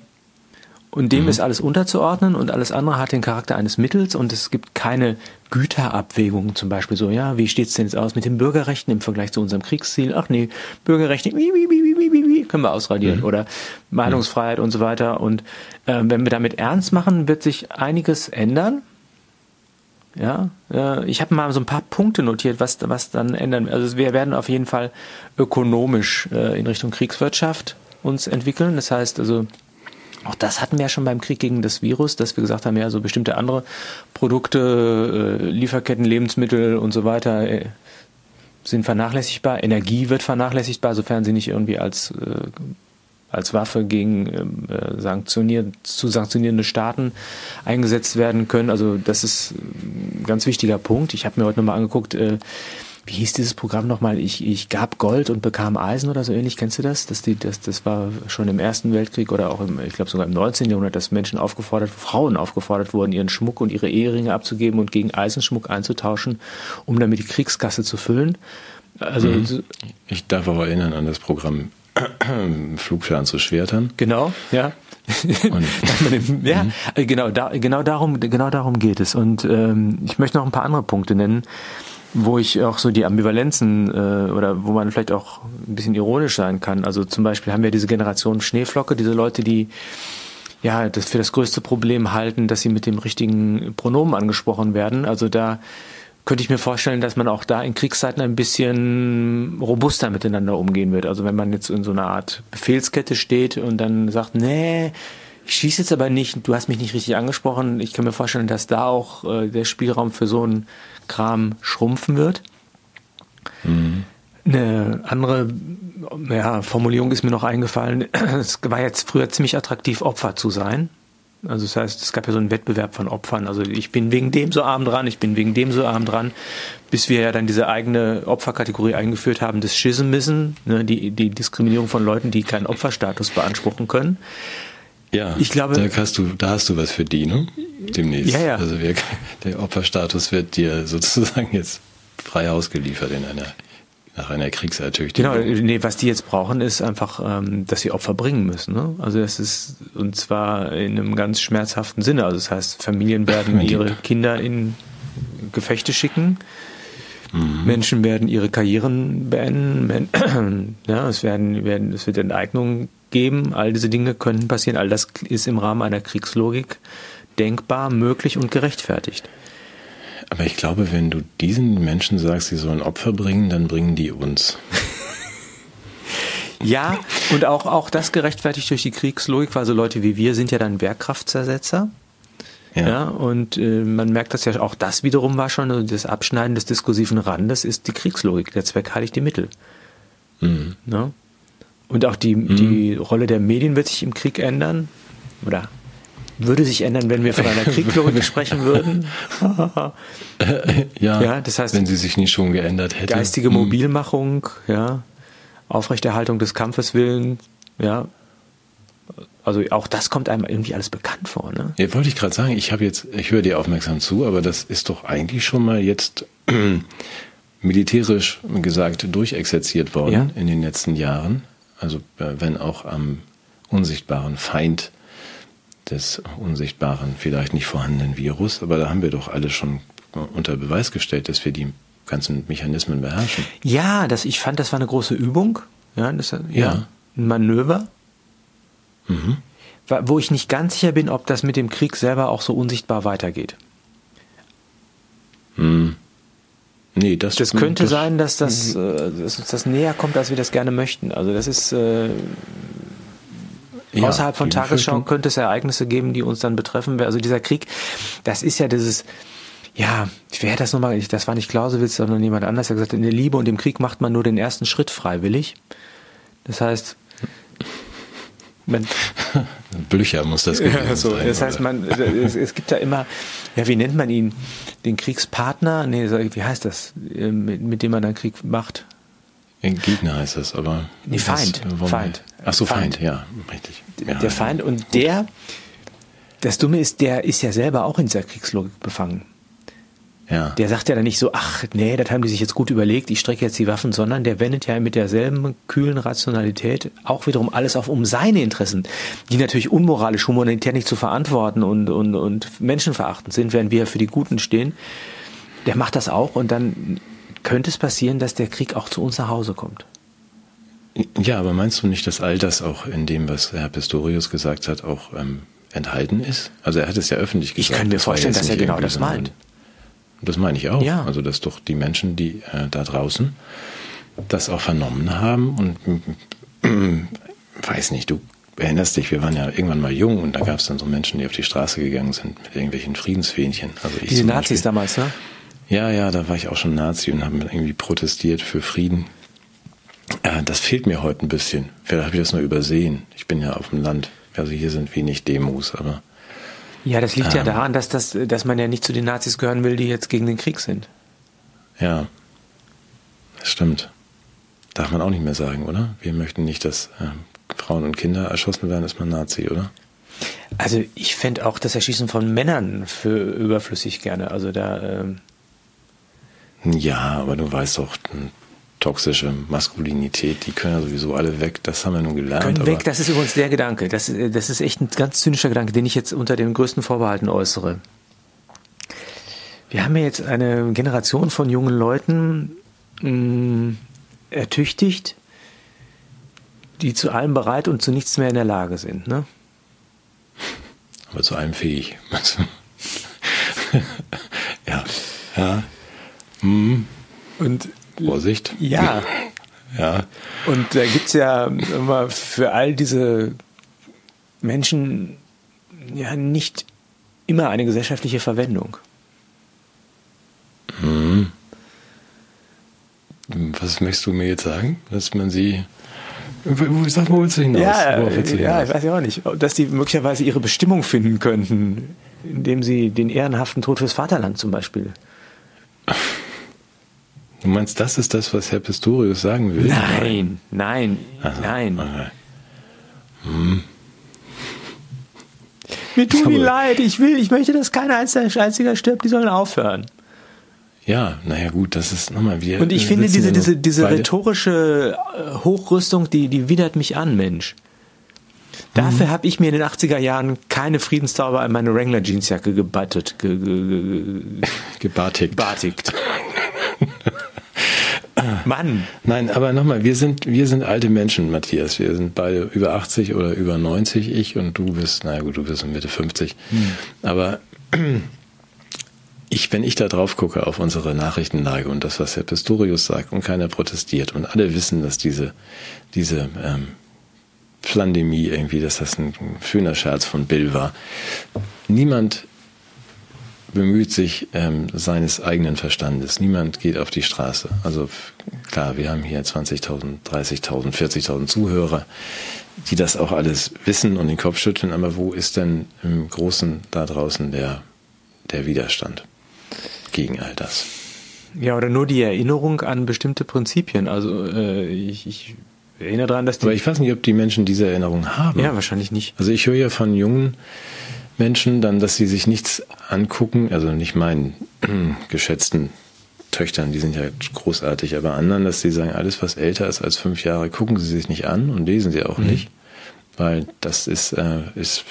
und dem mhm. ist alles unterzuordnen und alles andere hat den Charakter eines Mittels und es gibt keine Güterabwägung, zum Beispiel so, ja, wie steht's denn jetzt aus mit den Bürgerrechten im Vergleich zu unserem Kriegsziel? Ach nee, Bürgerrechte, wie, wie, wie, wie, wie, wie, können wir ausradieren mhm. oder Meinungsfreiheit mhm. und so weiter. Und äh, wenn wir damit ernst machen, wird sich einiges ändern. Ja, äh, ich habe mal so ein paar Punkte notiert, was, was dann ändern. Also wir werden auf jeden Fall ökonomisch äh, in Richtung Kriegswirtschaft uns entwickeln. Das heißt also, auch das hatten wir ja schon beim Krieg gegen das Virus, dass wir gesagt haben, ja, so bestimmte andere Produkte, äh, Lieferketten, Lebensmittel und so weiter äh, sind vernachlässigbar. Energie wird vernachlässigbar, sofern sie nicht irgendwie als, äh, als Waffe gegen ähm, äh, sanktioniert, zu sanktionierende Staaten eingesetzt werden können. Also das ist ein ganz wichtiger Punkt. Ich habe mir heute nochmal angeguckt, wie hieß dieses Programm nochmal? Ich, ich gab Gold und bekam Eisen oder so ähnlich. Kennst du das? Das, die, das, das war schon im Ersten Weltkrieg oder auch im, ich glaube sogar im 19. Jahrhundert, dass Menschen aufgefordert, Frauen aufgefordert wurden, ihren Schmuck und ihre Eheringe abzugeben und gegen Eisenschmuck einzutauschen, um damit die Kriegskasse zu füllen. Also, mhm. Ich darf auch erinnern an das Programm [CLEARS THROAT] Flugschein zu Schwertern. Genau, ja. [LAUGHS] Ja, mhm. genau, da, genau darum, genau darum geht es. Und ähm, ich möchte noch ein paar andere Punkte nennen wo ich auch so die Ambivalenzen äh, oder wo man vielleicht auch ein bisschen ironisch sein kann. Also zum Beispiel haben wir diese Generation Schneeflocke, diese Leute, die ja das für das größte Problem halten, dass sie mit dem richtigen Pronomen angesprochen werden. Also da könnte ich mir vorstellen, dass man auch da in Kriegszeiten ein bisschen robuster miteinander umgehen wird. Also wenn man jetzt in so einer Art Befehlskette steht und dann sagt, nee, ich schieße jetzt aber nicht, du hast mich nicht richtig angesprochen. Ich kann mir vorstellen, dass da auch äh, der Spielraum für so ein Kram schrumpfen wird. Mhm. Eine andere ja, Formulierung ist mir noch eingefallen. Es war jetzt früher ziemlich attraktiv, Opfer zu sein. Also das heißt, es gab ja so einen Wettbewerb von Opfern. Also ich bin wegen dem so arm dran, ich bin wegen dem so arm dran, bis wir ja dann diese eigene Opferkategorie eingeführt haben, das Schismissen, ne, die, die Diskriminierung von Leuten, die keinen Opferstatus beanspruchen können. Ja, ich glaube, da hast du, da hast du was für die, ne? Demnächst. Ja, ja. Also wir, der Opferstatus wird dir sozusagen jetzt frei ausgeliefert in einer nach einer Kriegsertüchtigung. Genau, nee, was die jetzt brauchen, ist einfach, ähm, dass sie Opfer bringen müssen. Ne? Also das ist, und zwar in einem ganz schmerzhaften Sinne. Also das heißt, Familien [LAUGHS] werden ihre Kinder in Gefechte schicken. Mhm. Menschen werden ihre Karrieren beenden. [CLEARS THROAT] ja, es werden, werden, es wird Enteignungen geben. All diese Dinge können passieren. All das ist im Rahmen einer Kriegslogik denkbar, möglich und gerechtfertigt. Aber ich glaube, wenn du diesen Menschen sagst, sie sollen Opfer bringen, dann bringen die uns. [LAUGHS] ja, und auch, auch das gerechtfertigt durch die Kriegslogik, weil so Leute wie wir sind ja dann Wehrkraftzersetzer. Ja. ja und äh, man merkt das ja, auch das wiederum war schon, also das Abschneiden des diskursiven Randes ist die Kriegslogik. Der Zweck heiligt die Mittel. Mhm. Ja? Und auch die, mhm. die Rolle der Medien wird sich im Krieg ändern. Oder würde sich ändern, wenn wir von einer [LAUGHS] Kriegslogik sprechen würden. [LAUGHS] ja, ja, das heißt, wenn sie sich nicht schon geändert hätte. Geistige mhm. Mobilmachung, ja, Aufrechterhaltung des Kampfes willen, ja. Also auch das kommt einem irgendwie alles bekannt vor, ne? Ja, wollte ich gerade sagen, ich habe jetzt, ich höre dir aufmerksam zu, aber das ist doch eigentlich schon mal jetzt [CLEARS THROAT] militärisch gesagt durchexerziert worden ja? in den letzten Jahren. Also äh, wenn auch am unsichtbaren Feind des unsichtbaren, vielleicht nicht vorhandenen Virus, aber da haben wir doch alle schon unter Beweis gestellt, dass wir die ganzen Mechanismen beherrschen. Ja, das, ich fand, das war eine große Übung. Ja, das, ja, ja. ein Manöver. Mhm. Wo ich nicht ganz sicher bin, ob das mit dem Krieg selber auch so unsichtbar weitergeht. Mhm. Nee, das, das könnte das, sein, dass das, äh, dass uns das näher kommt, als wir das gerne möchten. Also das ist äh, ja, außerhalb von Tagesschau könnte es Ereignisse geben, die uns dann betreffen. Also dieser Krieg, das ist ja dieses, ja, wer hat das nochmal, das war nicht Clausewitz, sondern jemand anders, der gesagt hat, in der Liebe und im Krieg macht man nur den ersten Schritt freiwillig. Das heißt, man, [LAUGHS] Blücher muss das gewesen ja, so, sein. Das heißt, man, es, es, gibt ja immer, ja, wie nennt man ihn? Den Kriegspartner? Nee, wie heißt das? Äh, mit, mit dem man dann Krieg macht? Gegner heißt das, aber. Nee, Feind. Das, Feind. Ach so, Feind, Feind ja, richtig. Ja, der Feind und der, das Dumme ist, der ist ja selber auch in dieser Kriegslogik befangen. Ja. Der sagt ja dann nicht so, ach nee, das haben die sich jetzt gut überlegt, ich strecke jetzt die Waffen, sondern der wendet ja mit derselben kühlen Rationalität auch wiederum alles auf, um seine Interessen, die natürlich unmoralisch, humanitär nicht zu verantworten und, und, und menschenverachtend sind, während wir für die Guten stehen. Der macht das auch und dann könnte es passieren, dass der Krieg auch zu uns nach Hause kommt. Ja, aber meinst du nicht, dass all das auch in dem, was Herr Pistorius gesagt hat, auch ähm, enthalten ist? Also er hat es ja öffentlich gesagt. Ich kann mir vorstellen, dass er genau das meint. Das meine ich auch. Ja. Also dass doch die Menschen, die äh, da draußen das auch vernommen haben und äh, weiß nicht, du erinnerst dich, wir waren ja irgendwann mal jung und da gab es dann so Menschen, die auf die Straße gegangen sind mit irgendwelchen Friedensfähnchen. Also ich Nazis Beispiel. damals, ne? Ja, ja, da war ich auch schon Nazi und habe irgendwie protestiert für Frieden. Äh, das fehlt mir heute ein bisschen. Vielleicht habe ich das nur übersehen. Ich bin ja auf dem Land. Also hier sind wenig Demos, aber Ja, das liegt ja Ähm. daran, dass, das, dass man ja nicht zu den Nazis gehören will, die jetzt gegen den Krieg sind. ja, das stimmt. Darf man auch nicht mehr sagen, oder? Wir möchten nicht, dass äh, Frauen und Kinder erschossen werden, ist man Nazi, oder? Also ich fände auch das Erschießen von Männern für überflüssig gerne. Also da, ähm, Ja, aber du weißt doch, toxische Maskulinität, die können ja sowieso alle weg. Das haben wir nun gelernt. können weg, das ist übrigens der Gedanke. Das, äh, das ist echt ein ganz zynischer Gedanke, den ich jetzt unter den größten Vorbehalten äußere. Wir haben ja jetzt eine Generation von jungen Leuten mh, ertüchtigt, die zu allem bereit und zu nichts mehr in der Lage sind. Ne? [LAUGHS] aber zu allem fähig. [LAUGHS] ja, ja. Hm, Und Vorsicht. ja, [LAUGHS] Ja. Und da gibt's ja immer für all diese Menschen ja nicht immer eine gesellschaftliche Verwendung. Was möchtest du mir jetzt sagen? Dass man sie. Wo- Sag mal, wo willst du hinaus? Willst du ja, hinaus? ich weiß ja auch nicht. Dass die möglicherweise ihre Bestimmung finden könnten, indem sie den ehrenhaften Tod fürs Vaterland zum Beispiel. [LAUGHS] Du meinst, das ist das, was Herr Pistorius sagen will? Nein, nein, Also, nein. okay. Mir tut mir leid, ich will, ich möchte, dass kein einziger stirbt, die sollen aufhören. Ja, naja, gut, das ist nochmal wieder. Und ich wir finde diese, diese, diese rhetorische äh, Hochrüstung, die, die widert mich an, Mensch. Dafür habe ich mir in den 80er Jahren keine Friedenszauber in meine Wrangler Jeansjacke gebattet, ge, ge, ge, [LAUGHS] gebartigt. gebartigt. [LAUGHS] Mann, Nein, aber nochmal, wir sind, wir sind alte Menschen, Matthias. Wir sind beide über 80 oder über 90, ich und du bist, naja gut, du bist Mitte 50. Aber ich, wenn ich da drauf gucke auf unsere Nachrichtenlage und das, was Herr Pistorius sagt und keiner protestiert und alle wissen, dass diese, diese ähm, Plandemie irgendwie, dass das ein schöner Scherz von Bill war. Niemand bemüht sich ähm, seines eigenen Verstandes. Niemand geht auf die Straße. Also klar, wir haben hier 20.000, 30.000, 40.000 Zuhörer, die das auch alles wissen und den Kopf schütteln. Aber wo ist denn im Großen da draußen der, der Widerstand gegen all das? ja, oder nur die Erinnerung an bestimmte Prinzipien. Also äh, ich, ich erinnere daran, dass die. Aber ich weiß nicht, ob die Menschen diese Erinnerung haben. ja, wahrscheinlich nicht. Also ich höre ja von jungen Menschen dann, dass sie sich nichts angucken, also nicht meinen [CLEARS THROAT] geschätzten Töchtern, die sind ja großartig, aber anderen, dass sie sagen, alles was älter ist als fünf Jahre, gucken sie sich nicht an und lesen sie auch nicht, weil das ist, äh, ist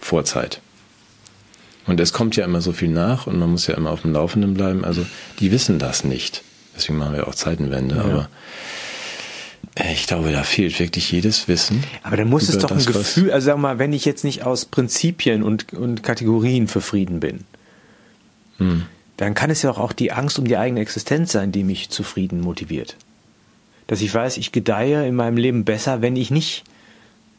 Vorzeit. Und es kommt ja immer so viel nach und man muss ja immer auf dem Laufenden bleiben. Also die wissen das nicht. Deswegen machen wir auch Zeitenwende. Aber äh, ich glaube, da fehlt wirklich jedes Wissen. Aber dann muss es doch ein Gefühl, also sag mal, wenn ich jetzt nicht aus Prinzipien und, und Kategorien für Frieden bin, Hm. dann kann es ja auch, die Angst um die eigene Existenz sein, die mich zu Frieden motiviert. Dass ich weiß, ich gedeihe in meinem Leben besser, wenn ich nicht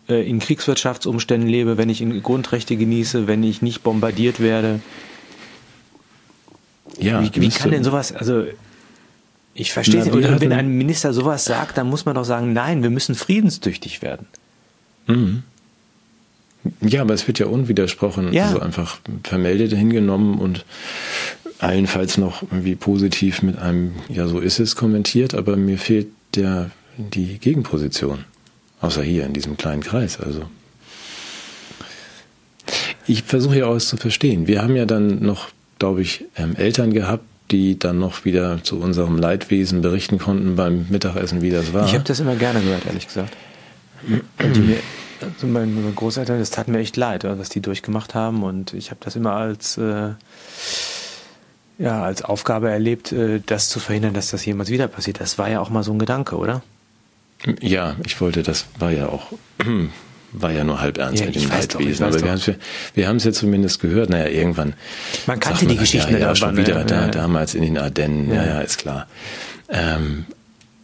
äh, in Kriegswirtschaftsumständen lebe, wenn ich in Grundrechte genieße, wenn ich nicht bombardiert werde. Ja, wie wie kann denn sowas, also ich verstehe es nicht. Wenn ein Minister sowas sagt, dann muss man doch sagen, nein, wir müssen friedenstüchtig werden. Mhm. Ja, aber es wird ja unwidersprochen, Ja. also einfach vermeldet hingenommen und allenfalls noch irgendwie positiv mit einem, ja, so ist es kommentiert, aber mir fehlt der, die Gegenposition. Außer hier in diesem kleinen Kreis, also. Ich versuche ja auch es zu verstehen. Wir haben ja dann noch glaube ich, ähm, Eltern gehabt, die dann noch wieder zu unserem Leidwesen berichten konnten beim Mittagessen, wie das war. Ich habe das immer gerne gehört, ehrlich gesagt. Mir, also meine Großeltern, das tat mir echt leid, was die durchgemacht haben. Und ich habe das immer als, äh, ja, als Aufgabe erlebt, äh, das zu verhindern, dass das jemals wieder passiert. Das war ja auch mal so ein Gedanke, oder? Ja, ich wollte, das war ja auch [CLEARS THROAT] war ja nur halb ernst Ja, mit dem Leidwesen. Aber wir doch. haben es wir ja zumindest gehört. Naja, irgendwann. Man kannte sagt die Geschichten ja, ja, aber, schon ne? wieder, da, Ja. damals in den Ardennen. Ja, Ja. ja, ist klar. Ähm,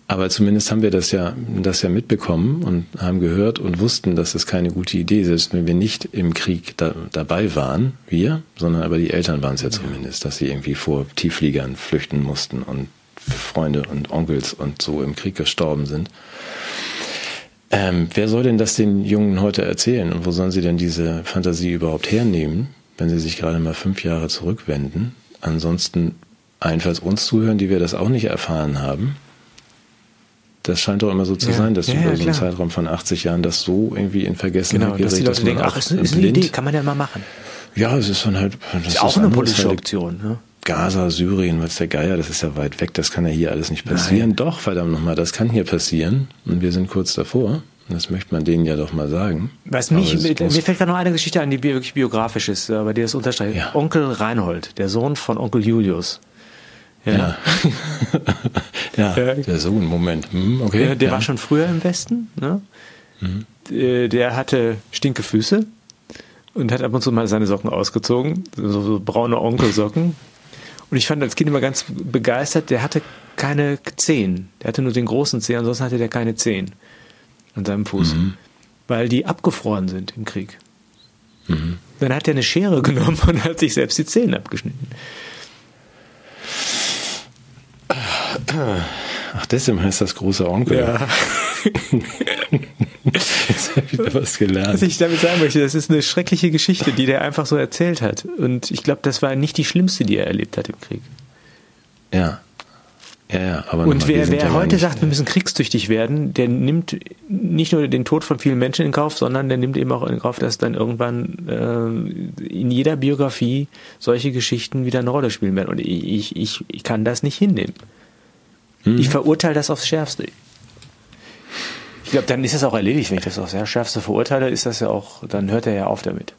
aber zumindest haben wir das ja, das ja mitbekommen und haben gehört und wussten, dass es keine gute Idee ist, selbst wenn wir nicht im Krieg da, dabei waren, wir, sondern aber die Eltern waren es ja zumindest, dass sie irgendwie vor Tieffliegern flüchten mussten und Freunde und Onkels und so im Krieg gestorben sind. Ähm, wer soll denn das den Jungen heute erzählen und wo sollen sie denn diese Fantasie überhaupt hernehmen, wenn sie sich gerade mal fünf Jahre zurückwenden? Ansonsten allenfalls uns zuhören, die wir das auch nicht erfahren haben. Das scheint doch immer so zu Ja. sein, dass Ja, über ja, so einen. Zeitraum von 80 Jahren das so irgendwie in Vergessenheit Genau, dass die gerät, Leute man denken, ach, ist, ist eine Idee, kann man ja mal machen. Ja, es ist dann halt. Das Ist auch eine politische halt Option. Ne? Gaza, Syrien, was der Geier, das ist ja weit weg, das kann ja hier alles nicht passieren. Nein. Doch, verdammt nochmal, das kann hier passieren und wir sind kurz davor. Das möchte man denen ja doch mal sagen. Was mich, mir, fällt gerade noch eine Geschichte an, die wirklich biografisch ist, aber die das unterstreicht. Ja. Onkel Reinhold, der Sohn von Onkel Julius. Ja. ja, [LAUGHS] Ja. der Sohn, Moment. Hm, okay. Der, der ja. war schon früher im Westen. Ne? Der, der hatte stinke Füße und hat ab und zu mal seine Socken ausgezogen, so, so braune Onkelsocken. Und ich fand als Kind immer ganz begeistert, der hatte keine Zehen. Der hatte nur den großen Zeh, ansonsten hatte der keine Zehen an seinem Fuß. Weil die abgefroren sind im Krieg. Dann hat er eine Schere [LAUGHS] genommen und hat sich selbst die Zehen abgeschnitten. Ach, deswegen heißt das große Onkel. [LAUGHS] Jetzt hab ich wieder was Was gelernt. ich damit sagen möchte, das ist eine schreckliche Geschichte, die der einfach so erzählt hat. Und ich glaube, das war nicht die schlimmste, die er erlebt hat im Krieg. Ja. Ja, ja, aber Und wer, wer ja heute sagt, wir müssen kriegstüchtig werden, der nimmt nicht nur den Tod von vielen Menschen in Kauf, sondern der nimmt eben auch in Kauf, dass dann irgendwann äh, in jeder Biografie solche Geschichten wieder eine Rolle spielen werden. Und ich, ich, ich kann das nicht hinnehmen. Mhm. Ich verurteile das aufs Schärfste. Ich glaube, dann ist es auch erledigt. Wenn ich das aufs Schärfste verurteile, ist das ja auch, dann hört er ja auf damit.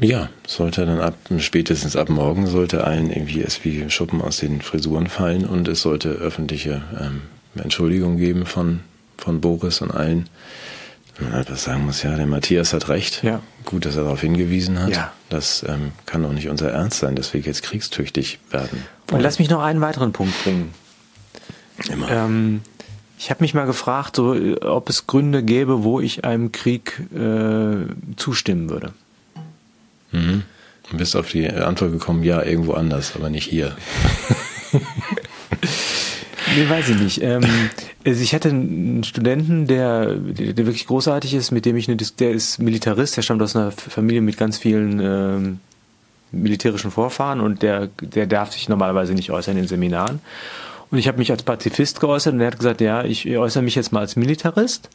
Ja, sollte dann ab, spätestens ab morgen sollte allen irgendwie es wie Schuppen aus den Frisuren fallen und es sollte öffentliche ähm, Entschuldigung geben von, von Boris und allen. Wenn man halt was sagen muss, ja, der Matthias hat recht. Ja. Gut, dass er darauf hingewiesen hat. Ja. Das ähm, kann doch nicht unser Ernst sein, dass wir jetzt kriegstüchtig werden. Und lass mich noch einen weiteren Punkt bringen. Immer. Ähm, ich habe mich mal gefragt, so, äh, ob es Gründe gäbe, wo ich einem Krieg äh, zustimmen würde. Mhm. Du bist auf die Antwort gekommen, ja, irgendwo anders, aber nicht hier. [LAUGHS] Nee, weiß ich nicht. Ähm, also ich hatte einen Studenten, der, der wirklich großartig ist, mit dem ich eine, der ist Militarist, der stammt aus einer Familie mit ganz vielen ähm, militärischen Vorfahren und der, der darf sich normalerweise nicht äußern in Seminaren. Und ich habe mich als Pazifist geäußert und er hat gesagt, ja, ich äußere mich jetzt mal als Militarist.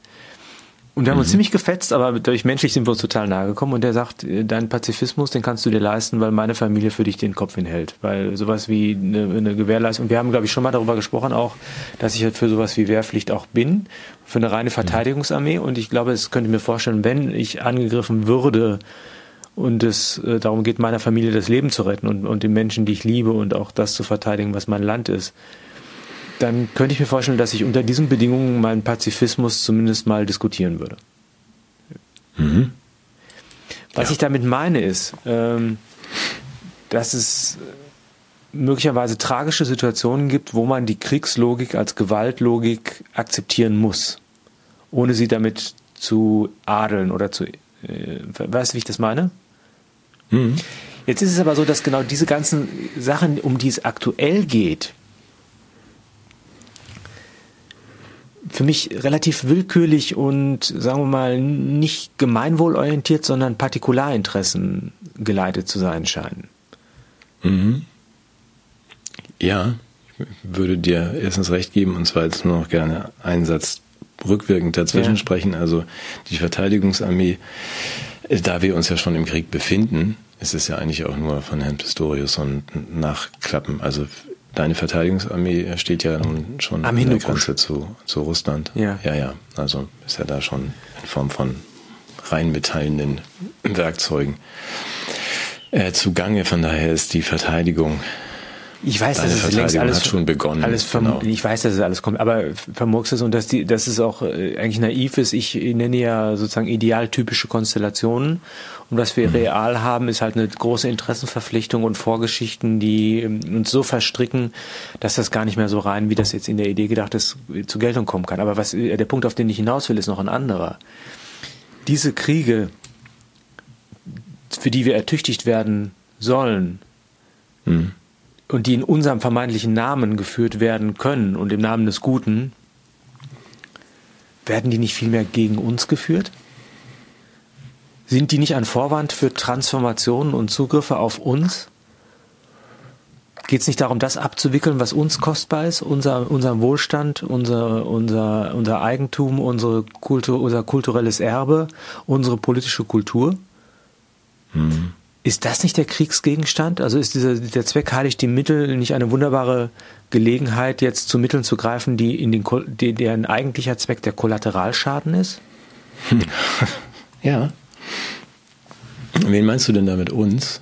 Und wir haben uns ziemlich gefetzt, aber durch menschlich sind wir uns total nahe gekommen. Und der sagt, äh, deinen Pazifismus, den kannst du dir leisten, weil meine Familie für dich den Kopf hinhält. Weil sowas wie eine, eine Gewährleistung, und wir haben, glaube ich, schon mal darüber gesprochen auch, dass ich halt für sowas wie Wehrpflicht auch bin, für eine reine Verteidigungsarmee. Und ich glaube, es könnte mir vorstellen, wenn ich angegriffen würde und es äh, darum geht, meiner Familie das Leben zu retten und, und den Menschen, die ich liebe und auch das zu verteidigen, was mein Land ist, dann könnte ich mir vorstellen, dass ich unter diesen Bedingungen meinen Pazifismus zumindest mal diskutieren würde. Mhm. Was Ja. ich damit meine ist, ähm, dass es möglicherweise tragische Situationen gibt, wo man die Kriegslogik als Gewaltlogik akzeptieren muss, ohne sie damit zu adeln oder zu. Äh, weißt du, wie ich das meine? Mhm. Jetzt ist es aber so, dass genau diese ganzen Sachen, um die es aktuell geht, für mich relativ willkürlich und sagen wir mal nicht gemeinwohlorientiert, sondern Partikularinteressen geleitet zu sein scheinen. Mhm. Ja, ich würde dir erstens recht geben und zwar jetzt nur noch gerne einen Satz rückwirkend dazwischen Ja. sprechen. Also die Verteidigungsarmee, äh, da wir uns ja schon im Krieg befinden, ist es ja eigentlich auch nur von Herrn Pistorius und Nachklappen. Also deine Verteidigungsarmee steht ja nun schon Am an der. Grenze zu, zu Russland. Ja. ja, ja. Also ist ja da schon in Form von reinmetallenden Werkzeugen äh, zugange. Von daher ist die Verteidigung Ich weiß, Deine dass es längst alles hat schon begonnen, Alles genau. Ich weiß, dass es alles kommt, aber vermurkst es und dass die, dass es auch äh, eigentlich naiv ist. Ich nenne ja sozusagen idealtypische Konstellationen und was Mhm. wir real haben, ist halt eine große Interessenverpflichtung und Vorgeschichten, die ähm, uns so verstricken, dass das gar nicht mehr so rein, wie das jetzt in der Idee gedacht ist, zur Geltung kommen kann. Aber was äh, der Punkt, auf den ich hinaus will, ist noch ein anderer. Diese Kriege, für die wir ertüchtigt werden sollen, hm, und die in unserem vermeintlichen Namen geführt werden können und im Namen des Guten, werden die nicht vielmehr gegen uns geführt? Sind die nicht ein Vorwand für Transformationen und Zugriffe auf uns? Geht es nicht darum, das abzuwickeln, was uns kostbar ist, unser, unser Wohlstand, unser, unser, unser Eigentum, unsere Kultur, unser kulturelles Erbe, unsere politische Kultur? Ist das nicht der Kriegsgegenstand? Also ist dieser, der Zweck heiligt die Mittel nicht eine wunderbare Gelegenheit, jetzt zu Mitteln zu greifen, die in den, Kol- die, deren eigentlicher Zweck der Kollateralschaden ist? [LAUGHS] Ja. Wen meinst du denn damit uns?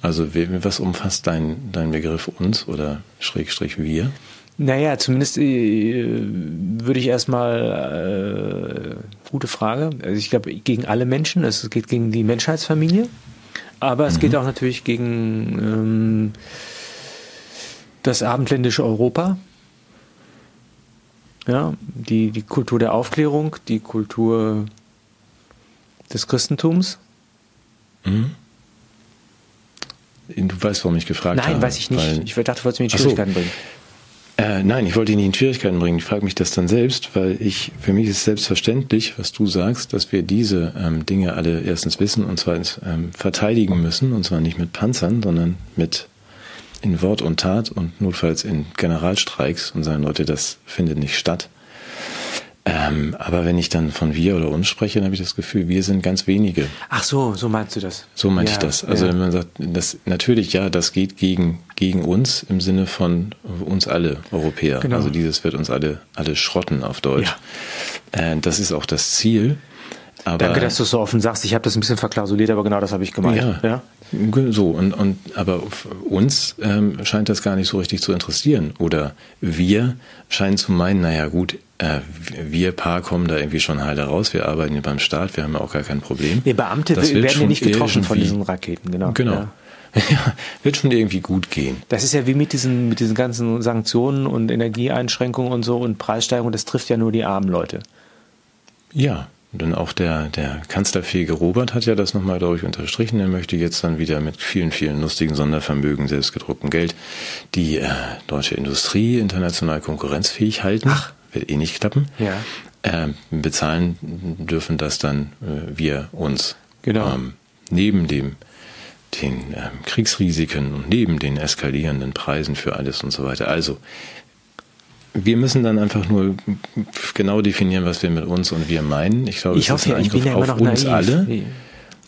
Also was umfasst dein, dein Begriff uns oder Schrägstrich wir? Naja, zumindest äh, würde ich erstmal, äh, gute Frage, also ich glaube gegen alle Menschen, es geht gegen die Menschheitsfamilie, aber es geht auch natürlich gegen ähm, das abendländische Europa, ja, die, die Kultur der Aufklärung, die Kultur des Christentums. Du weißt, warum ich gefragt habe. Nein, weiß ich nicht. Ich dachte, du wolltest mich in Ach so. Schwierigkeiten bringen. Äh, nein, ich wollte ihn nicht in Schwierigkeiten bringen. Ich frage mich das dann selbst, weil ich, für mich ist selbstverständlich, was du sagst, dass wir diese ähm, Dinge alle erstens wissen und zweitens ähm, verteidigen müssen. Und zwar nicht mit Panzern, sondern mit in Wort und Tat und notfalls in Generalstreiks und sagen, Leute, das findet nicht statt. Ähm, aber wenn ich dann von wir oder uns spreche, dann habe ich das Gefühl, wir sind ganz wenige. Ach so, so meinst du das. So meinte Ja, ich das. Also ja. wenn man sagt, das natürlich ja, das geht gegen gegen uns im Sinne von uns alle Europäer. Genau. Also dieses wird uns alle alle schrotten auf Deutsch. Äh, das ist auch das Ziel. Aber Danke, dass du es so offen sagst. Ich habe das ein bisschen verklausuliert, aber genau das habe ich gemeint. ja, ja? so und und aber uns ähm, scheint das gar nicht so richtig zu interessieren. Oder wir scheinen zu meinen, naja gut, äh, wir Paar kommen da irgendwie schon heile raus. Wir arbeiten hier beim Staat, wir haben ja auch gar kein Problem. Nee, Beamte Das werden ja nicht getroffen von diesen Raketen, genau. Genau. Ja. [LAUGHS] Ja, wird schon irgendwie gut gehen. Das ist ja wie mit diesen, mit diesen ganzen Sanktionen und Energieeinschränkungen und so und Preissteigerungen, das trifft ja nur die armen Leute. Ja, denn auch der, der kanzlerfähige Robert hat ja das nochmal, glaube ich, unterstrichen. Er möchte jetzt dann wieder mit vielen, vielen lustigen Sondervermögen, selbstgedrucktem Geld, die äh, deutsche Industrie international konkurrenzfähig halten. Ach. Wird eh nicht klappen. Ja. Äh, bezahlen dürfen das dann äh, wir uns. Genau. Ähm, neben dem den ähm, Kriegsrisiken und neben den eskalierenden Preisen für alles und so weiter. Also wir müssen dann einfach nur genau definieren, was wir mit uns und wir meinen. Ich glaube, Ich es ist ein Angriff ja auf uns naiv. alle.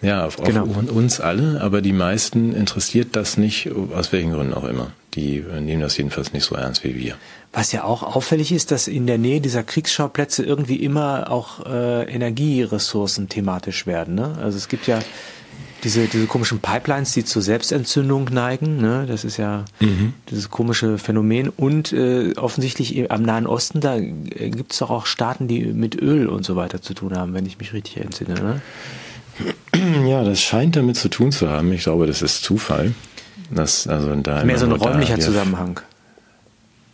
Ja, auf, auf Genau. uns alle, aber die meisten interessiert das nicht, aus welchen Gründen auch immer. Die nehmen das jedenfalls nicht so ernst wie wir. Was ja auch auffällig ist, dass in der Nähe dieser Kriegsschauplätze irgendwie immer auch äh, Energieressourcen thematisch werden. Ne? Also es gibt ja diese, diese komischen Pipelines, die zur Selbstentzündung neigen. Ne? Das ist ja dieses komische Phänomen. Und äh, offensichtlich am Nahen Osten, da äh, gibt es doch auch Staaten, die mit Öl und so weiter zu tun haben, wenn ich mich richtig entsinne. Ne? Ja, das scheint damit zu tun zu haben. Ich glaube, das ist Zufall. Das, also da Mehr so ein da- räumlicher wir- Zusammenhang.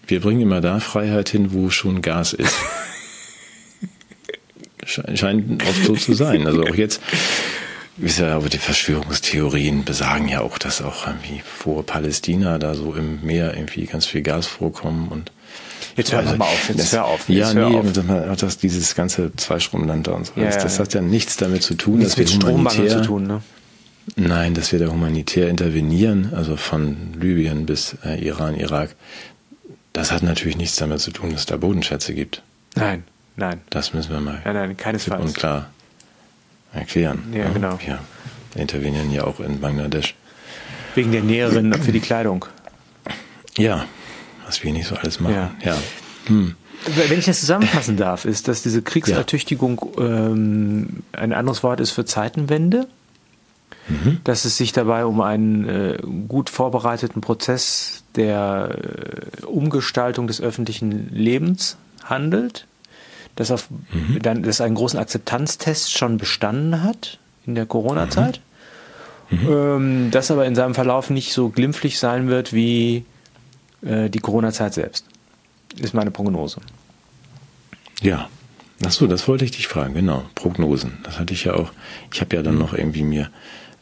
Wir bringen immer da Freiheit hin, wo schon Gas ist. [LAUGHS] Sche- Scheint oft so zu sein. Also auch jetzt, ist ja, aber die Verschwörungstheorien besagen ja auch, dass auch irgendwie vor Palästina da so im Meer irgendwie ganz viel Gas vorkommen und Jetzt hör Also, mal auf, jetzt das, hör auf. Ja, jetzt hör nee, auf. dass dieses ganze Zweistromland da und so. Ja, das, ja, das ja. hat ja nichts damit zu tun, Nichts dass wir mit Strommangel humanitär, zu tun. Ne? Nein, dass wir da humanitär intervenieren, also von Libyen bis äh, Iran, Irak. Das hat natürlich nichts damit zu tun, dass es da Bodenschätze gibt. Nein, nein. Das müssen wir mal Nein, nein, keinesfalls. und klar erklären. Ja, genau. Ja. intervenieren ja auch in Bangladesch. Wegen der Näherin für die Kleidung. Ja, was wir nicht so alles machen. Ja. Ja. Hm. Wenn ich das zusammenfassen darf, ist, dass diese Kriegsertüchtigung ähm, ein anderes Wort ist für Zeitenwende. Mhm. Dass es sich dabei um einen äh, gut vorbereiteten Prozess der äh, Umgestaltung des öffentlichen Lebens handelt. Dass, auf, Mhm. dann, dass einen großen Akzeptanztest schon bestanden hat in der Corona-Zeit. Mhm. Ähm, das aber in seinem Verlauf nicht so glimpflich sein wird wie äh, die Corona-Zeit selbst. Ist meine Prognose. Ja. Ach so, das wollte ich dich fragen, genau. Prognosen. Das hatte ich ja auch. Ich habe ja dann noch irgendwie mir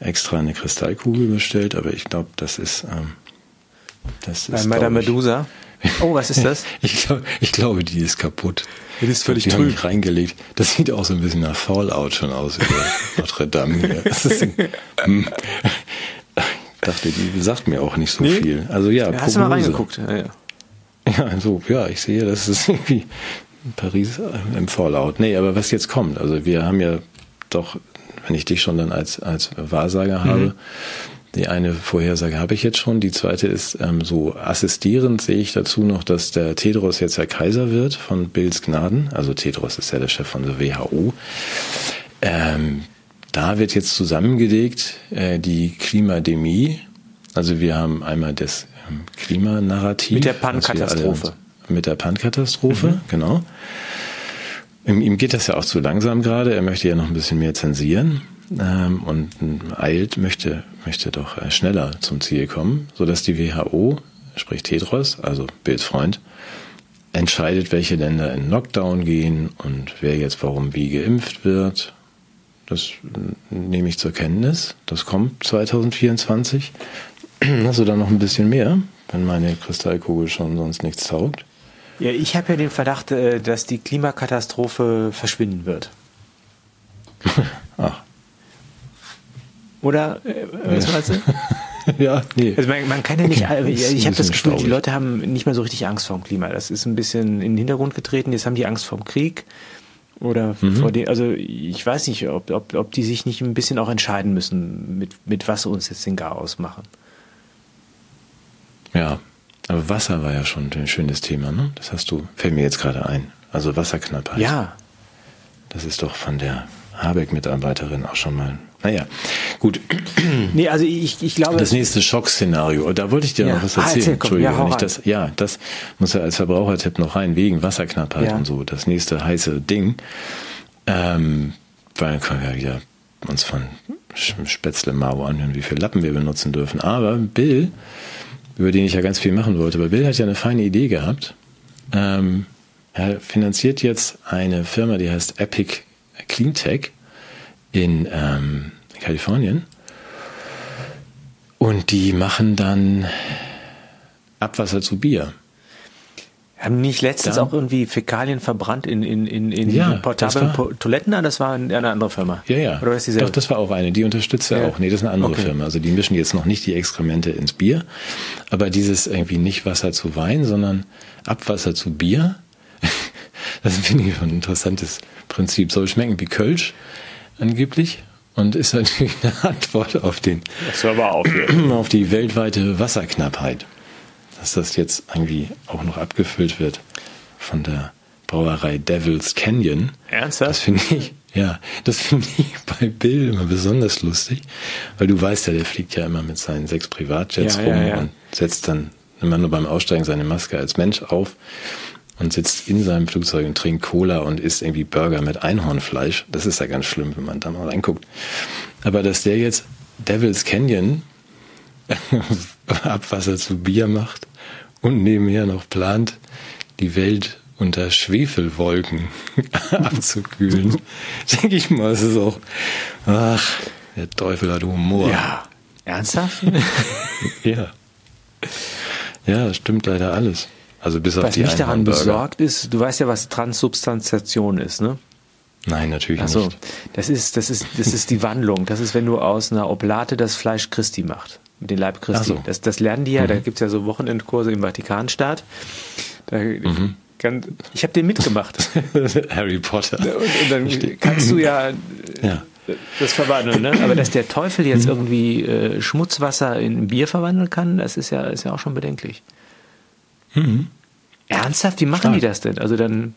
extra eine Kristallkugel bestellt, aber ich glaube, das ist. Ähm, das Bei ist Madame glaub ich- Medusa. Oh, was ist das? [LAUGHS] Ich, glaub, ich glaube, die ist kaputt. Die ist völlig die haben trüb. mich reingelegt. Das sieht auch so ein bisschen nach Fallout schon aus über [LAUGHS] Notre Dame. ist, hm. ich dachte, die sagt mir auch nicht so Nee? viel. Also ja, Ja, hast du mal reingeguckt? Ja, ja. Ja, so, ja, ich sehe, das ist irgendwie Paris äh, im Fallout. Nee, aber was jetzt kommt, also wir haben ja doch, wenn ich dich schon dann als, als Wahrsager habe, die eine Vorhersage habe ich jetzt schon, die zweite ist ähm, so assistierend sehe ich dazu noch, dass der Tedros jetzt der Kaiser wird von Bills Gnaden, also Tedros ist ja der Chef von der WHO. Ähm, da wird jetzt zusammengelegt äh, die Klimademie. Also wir haben einmal das ähm, Klimanarrativ. Mit der Pan-Katastrophe. Mit der Pan-Katastrophe, genau. Ihm, geht das ja auch zu langsam gerade. Er möchte ja noch ein bisschen mehr zensieren ähm, und eilt, möchte, möchte doch äh, schneller zum Ziel kommen, sodass die WHO, sprich Tedros, also Bills Freund, entscheidet, welche Länder in Lockdown gehen und wer jetzt warum wie geimpft wird. Das äh, nehme ich zur Kenntnis. Das kommt 2024. Hast du da noch ein bisschen mehr, wenn meine Kristallkugel schon sonst nichts taugt? Ja, ich habe ja den Verdacht, äh, dass die Klimakatastrophe verschwinden wird. Ach, [LAUGHS] Oder? Äh, was meinst du? [LAUGHS] ja, nee. Also man, man kann ja nicht, Okay. ich, ich habe das Gefühl, die. Leute haben nicht mehr so richtig Angst vor dem Klima. Das ist ein bisschen in den Hintergrund getreten. Jetzt haben die Angst vor dem Krieg. Oder Mhm. vor den, also ich weiß nicht, ob, ob, ob die sich nicht ein bisschen auch entscheiden müssen, mit, mit was sie uns jetzt den Chaos machen. Ja, aber Wasser war ja schon ein schönes Thema, ne? Das hast du, fällt mir jetzt gerade ein. Also Wasserknappheit. Ja, Das ist doch von der Habeck-Mitarbeiterin auch schon mal. Naja, gut. [CLEARS THROAT] nee, also ich, ich glaube, Das nächste Schockszenario. Da wollte ich dir Ja. noch was Ah, erzählen. erzähl, komm. Ja, rein. das, ja, das muss ja als Verbrauchertipp noch rein, wegen Wasserknappheit Ja. und so. Das nächste heiße Ding. Ähm, weil können wir ja uns von Spätzle Mao anhören, wie viele Lappen wir benutzen dürfen. Aber Bill, über den ich ja ganz viel machen wollte, aber Bill hat ja eine feine Idee gehabt. Ähm, er finanziert jetzt eine Firma, die heißt Epic Cleantech in ähm, Kalifornien. Und die machen dann Abwasser zu Bier. Haben nicht letztens Da- auch irgendwie Fäkalien verbrannt in, in, in, in Ja, portablen war- Po- Toiletten? Das war eine andere Firma. Ja, ja. Oder ist dieselbe? Doch, das war auch eine. Die unterstützt er Ja. auch. Nee, das ist eine andere Okay. Firma. Also die mischen jetzt noch nicht die Exkremente ins Bier. Aber dieses irgendwie nicht Wasser zu Wein, sondern Abwasser zu Bier. [LAUGHS] Das finde ich schon ein interessantes Prinzip. Soll schmecken wie Kölsch, angeblich. Und ist natürlich eine Antwort auf den, das war aber auch. [CLEARS THROAT] auf die weltweite Wasserknappheit. Dass das jetzt irgendwie auch noch abgefüllt wird von der Brauerei Devil's Canyon. Ernsthaft? Das finde ich, ja, das finde ich [LAUGHS] bei Bill immer besonders lustig, weil du weißt ja, der fliegt ja immer mit seinen sechs Privatjets Ja, rum ja, ja. und setzt dann immer nur beim Aussteigen seine Maske als Mensch auf und sitzt in seinem Flugzeug und trinkt Cola und isst irgendwie Burger mit Einhornfleisch. Das ist ja ganz schlimm, wenn man da mal reinguckt. Aber dass der jetzt Devil's Canyon [LAUGHS] Abwasser zu Bier macht und nebenher noch plant, die Welt unter Schwefelwolken [LAUGHS] abzukühlen, [LAUGHS] denke ich mal, es ist auch, ach, der Teufel hat Humor. Ja. Ernsthaft? [LAUGHS] Ja, ja das stimmt leider alles. Also bis auf was die mich daran besorgt ist, du weißt ja, was Transsubstantiation ist, ne? Nein, natürlich Also, nicht. das ist, das ist, das ist die Wandlung. Das ist, wenn du aus einer Oblate das Fleisch Christi macht. Mit dem Leib Christi. So. Mhm. Das, das lernen die ja, da gibt's ja so Wochenendkurse im Vatikanstaat. Da, Mhm. ich habe den mitgemacht. [LAUGHS] Harry Potter. Und, und dann kannst du ja, Ja. das verwandeln, ne? Aber dass der Teufel jetzt irgendwie äh, Schmutzwasser in Bier verwandeln kann, das ist ja, ist ja auch schon bedenklich. Mhm. Ernsthaft? Wie machen Stark. die das denn? Also dann.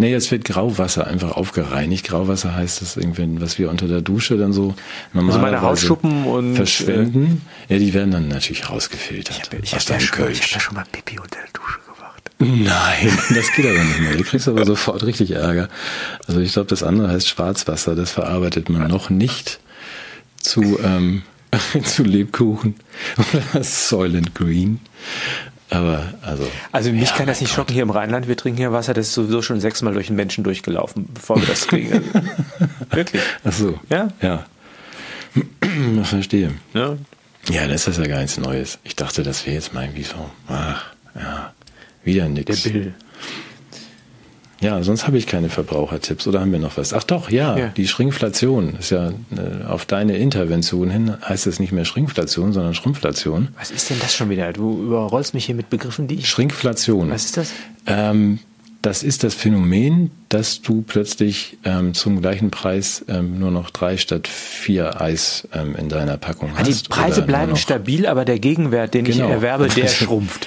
Nee, jetzt wird Grauwasser einfach aufgereinigt. Grauwasser heißt das irgendwie, was wir unter der Dusche dann so normalerweise meine Hausschuppen und, verschwenden. ja, die werden dann natürlich rausgefiltert. Ich habe ja, deinem schon- ich hab ja schon mal Pipi unter der Dusche gemacht. Nein, [LAUGHS] das geht aber nicht mehr. Du kriegst aber sofort richtig Ärger. Also ich glaube, das andere heißt Schwarzwasser. Das verarbeitet man noch nicht zu, ähm, [LAUGHS] zu Lebkuchen oder Soylent Green. Aber also. Also mich ja, kann das nicht Gott. schocken hier im Rheinland. Wir trinken hier Wasser, das ist sowieso schon sechsmal durch den Menschen durchgelaufen, bevor wir das kriegen. Also, [LAUGHS] wirklich. Ach so. Ja? Ja. [CLEARS THROAT] Verstehe. Ja. Ja, das ist ja gar nichts Neues. Ich dachte, das wäre jetzt mal irgendwie so. Ach, ja. Wieder Der nix. Bill. Ja, sonst habe ich keine Verbrauchertipps. Oder haben wir noch was? Ach doch, ja, Ja. die Schrinkflation ist ja äh, auf deine Intervention hin heißt es nicht mehr Schrinkflation, sondern Schrumpflation. Was ist denn das schon wieder? Du überrollst mich hier mit Begriffen, die ich. Schrinkflation. Was ist das? Ähm, das ist das Phänomen, dass du plötzlich ähm, zum gleichen Preis ähm, nur noch drei statt vier Eis ähm, in deiner Packung die hast. Preise oder nur bleiben stabil, aber der Gegenwert, den Genau. ich erwerbe, der [LAUGHS] schrumpft.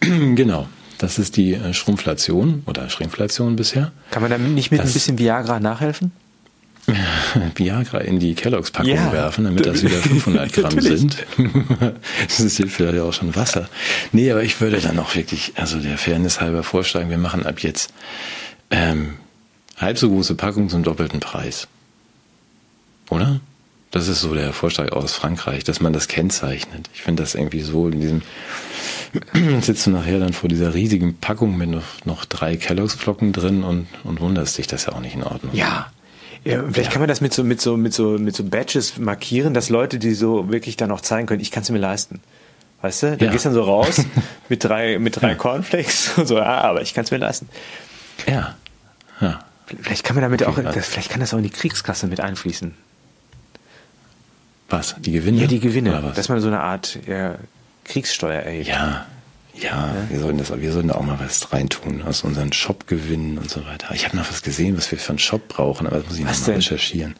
Genau, das ist die äh, Schrumpflation oder Schrinkflation bisher. Kann man damit nicht mit ein Das- bisschen Viagra nachhelfen? [LAUGHS] Viagra in die Kelloggs-Packung Ja. werfen, damit das wieder [LAUGHS] 500 Gramm sind. [LAUGHS] das ist hier vielleicht auch schon Wasser. Nee, aber ich würde dann auch wirklich, also der Fairness halber vorschlagen, wir machen ab jetzt ähm, halb so große Packungen zum doppelten Preis. Oder? Das ist so der Vorschlag aus Frankreich, dass man das kennzeichnet. Ich finde das irgendwie so in diesem [CLEARS THROAT] sitzt du nachher dann vor dieser riesigen Packung mit noch, noch drei Kelloggs-Flocken drin und, und wunderst dich, das ist ja auch nicht in Ordnung. Ja. Ja, vielleicht kann man das mit so, mit so, mit so, mit so Badges markieren, dass Leute, die so wirklich dann auch zeigen können, ich kann es mir leisten. Weißt du? Dann Ja. gehst dann so raus [LAUGHS] mit drei, mit drei Cornflakes und so, ah, aber ich kann es mir leisten. Ja. ja. Vielleicht kann man damit Okay, auch, also- vielleicht kann das auch in die Kriegskasse mit einfließen. Was? Die Gewinne? Ja, die Gewinne. Dass man so eine Art ja, Kriegssteuer erhebt. ja, ja, Wir, sollten das, wir sollten da auch mal was reintun aus unseren Shop-Gewinnen und so weiter. Ich habe noch was gesehen, was wir für einen Shop brauchen, aber das muss ich Was noch mal denn? recherchieren.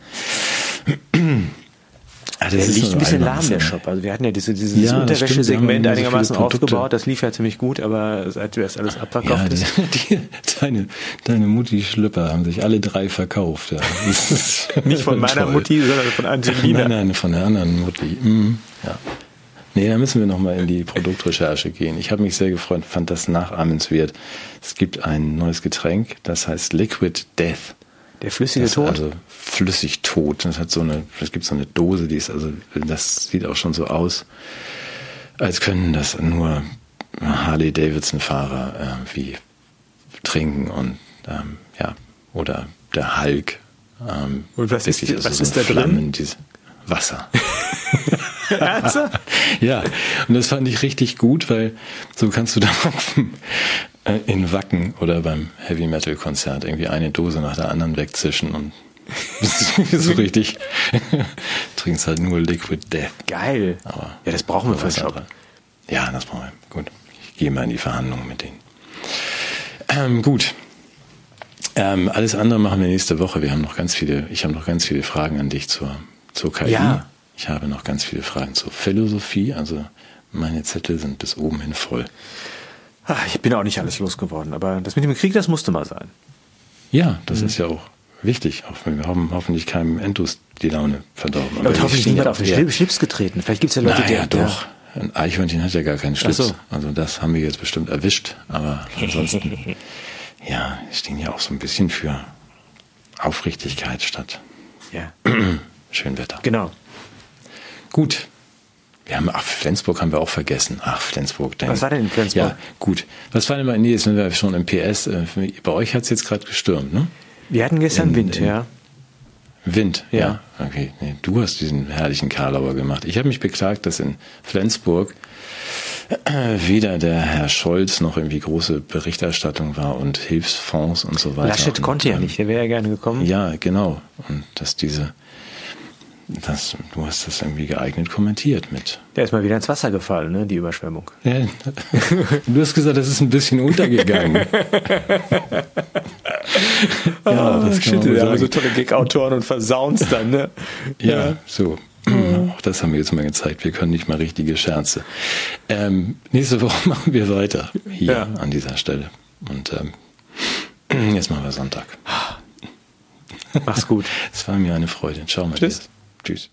Ah, das Der ist liegt ein bisschen lahm, der Shop. Also wir hatten ja diese, dieses Ja. Wir Unterwäschesegment so einigermaßen aufgebaut. Das lief ja ziemlich gut, aber seit das alles Ja, abverkauft ist. [LAUGHS] die, deine, deine Mutti-Schlüpper haben sich alle drei verkauft. Ja. [LAUGHS] Nicht von meiner toll. Mutti, sondern von Angelina. Nein, nein, von der anderen Mutti. Mhm. Ja. Nee, da müssen wir nochmal in die Produktrecherche gehen. Ich habe mich sehr gefreut, fand das nachahmenswert. Es gibt ein neues Getränk, das heißt Liquid Death. Der flüssige Das Tod. Also flüssig tot. Das hat so eine, es gibt so eine Dose, die ist also, das sieht auch schon so aus, als können das nur Harley Davidson Fahrer äh, wie trinken und ähm, ja oder der Hulk. Ähm, Und was ist- wirklich, was so ist da drin? Flammen, Diese [LAUGHS] Wasser. Ja, und das fand ich richtig gut, weil so kannst du da äh, in Wacken oder beim Heavy Metal Konzert irgendwie eine Dose nach der anderen wegzischen und [LAUGHS] so richtig [LAUGHS] trinkst halt nur Liquid Death. Geil. Aber ja, das brauchen wir für den Shop. Ja, das brauchen wir. Gut. Ich gehe mal in die Verhandlungen mit denen. Ähm, gut. Ähm, alles andere machen wir nächste Woche. Wir haben noch ganz viele, ich habe noch ganz viele Fragen an dich zur, zur KI. Ja. Ich habe noch ganz viele Fragen zur Philosophie. Also meine Zettel sind bis oben hin voll. Ah, ich bin auch nicht alles losgeworden, aber das mit dem Krieg, das musste mal sein. Ja, Mhm. das ist ja auch wichtig. Auch wenn wir haben hoffentlich keinem Endus die Laune verdorben. Aber wir hoffentlich niemand ja auf den eher- Schlips, getreten. Vielleicht gibt es ja Leute, naja, die doch. Ein Eichhörnchen hat ja gar keinen Schlips. Ach so. Also das haben wir jetzt bestimmt erwischt. Aber ansonsten, [LAUGHS] ja, stehen ja auch so ein bisschen für Aufrichtigkeit statt Ja, [CLEARS THROAT] Schönwetter. genau. Gut. Wir haben, ach, Flensburg haben wir auch vergessen. Ach, Flensburg. Dein, Was war denn in Flensburg? Ja, gut. Was war denn mal, nee, jetzt sind wir schon im PS. Äh, Bei euch hat es jetzt gerade gestürmt, ne? Wir hatten gestern In- Wind, in- ja. Wind, Ja. ja. Okay, nee, du hast diesen herrlichen Karlauer gemacht. Ich habe mich beklagt, dass in Flensburg äh, weder der Herr Scholz noch irgendwie große Berichterstattung war und Hilfsfonds und so weiter. Laschet und, konnte ja ähm, nicht, der wäre ja gerne gekommen. Ja, genau. Und dass diese, das, du hast das irgendwie geeignet kommentiert mit. Der ist mal wieder ins Wasser gefallen, ne, die Überschwemmung. Ja, [LAUGHS] du hast gesagt, das ist ein bisschen untergegangen. [LAUGHS] ja, das shit, wir haben so tolle Gag-Autoren und versauen es dann, ne? Ja, ja. so. Mhm. Auch das haben wir jetzt mal gezeigt. Wir können nicht mal richtige Scherze. Ähm, nächste Woche [LAUGHS] machen wir weiter hier ja. an dieser Stelle. Und ähm, [CLEARS THROAT] jetzt machen wir Sonntag. Mach's gut. Es war mir eine Freude. Ciao, Tschüss. Tschüss.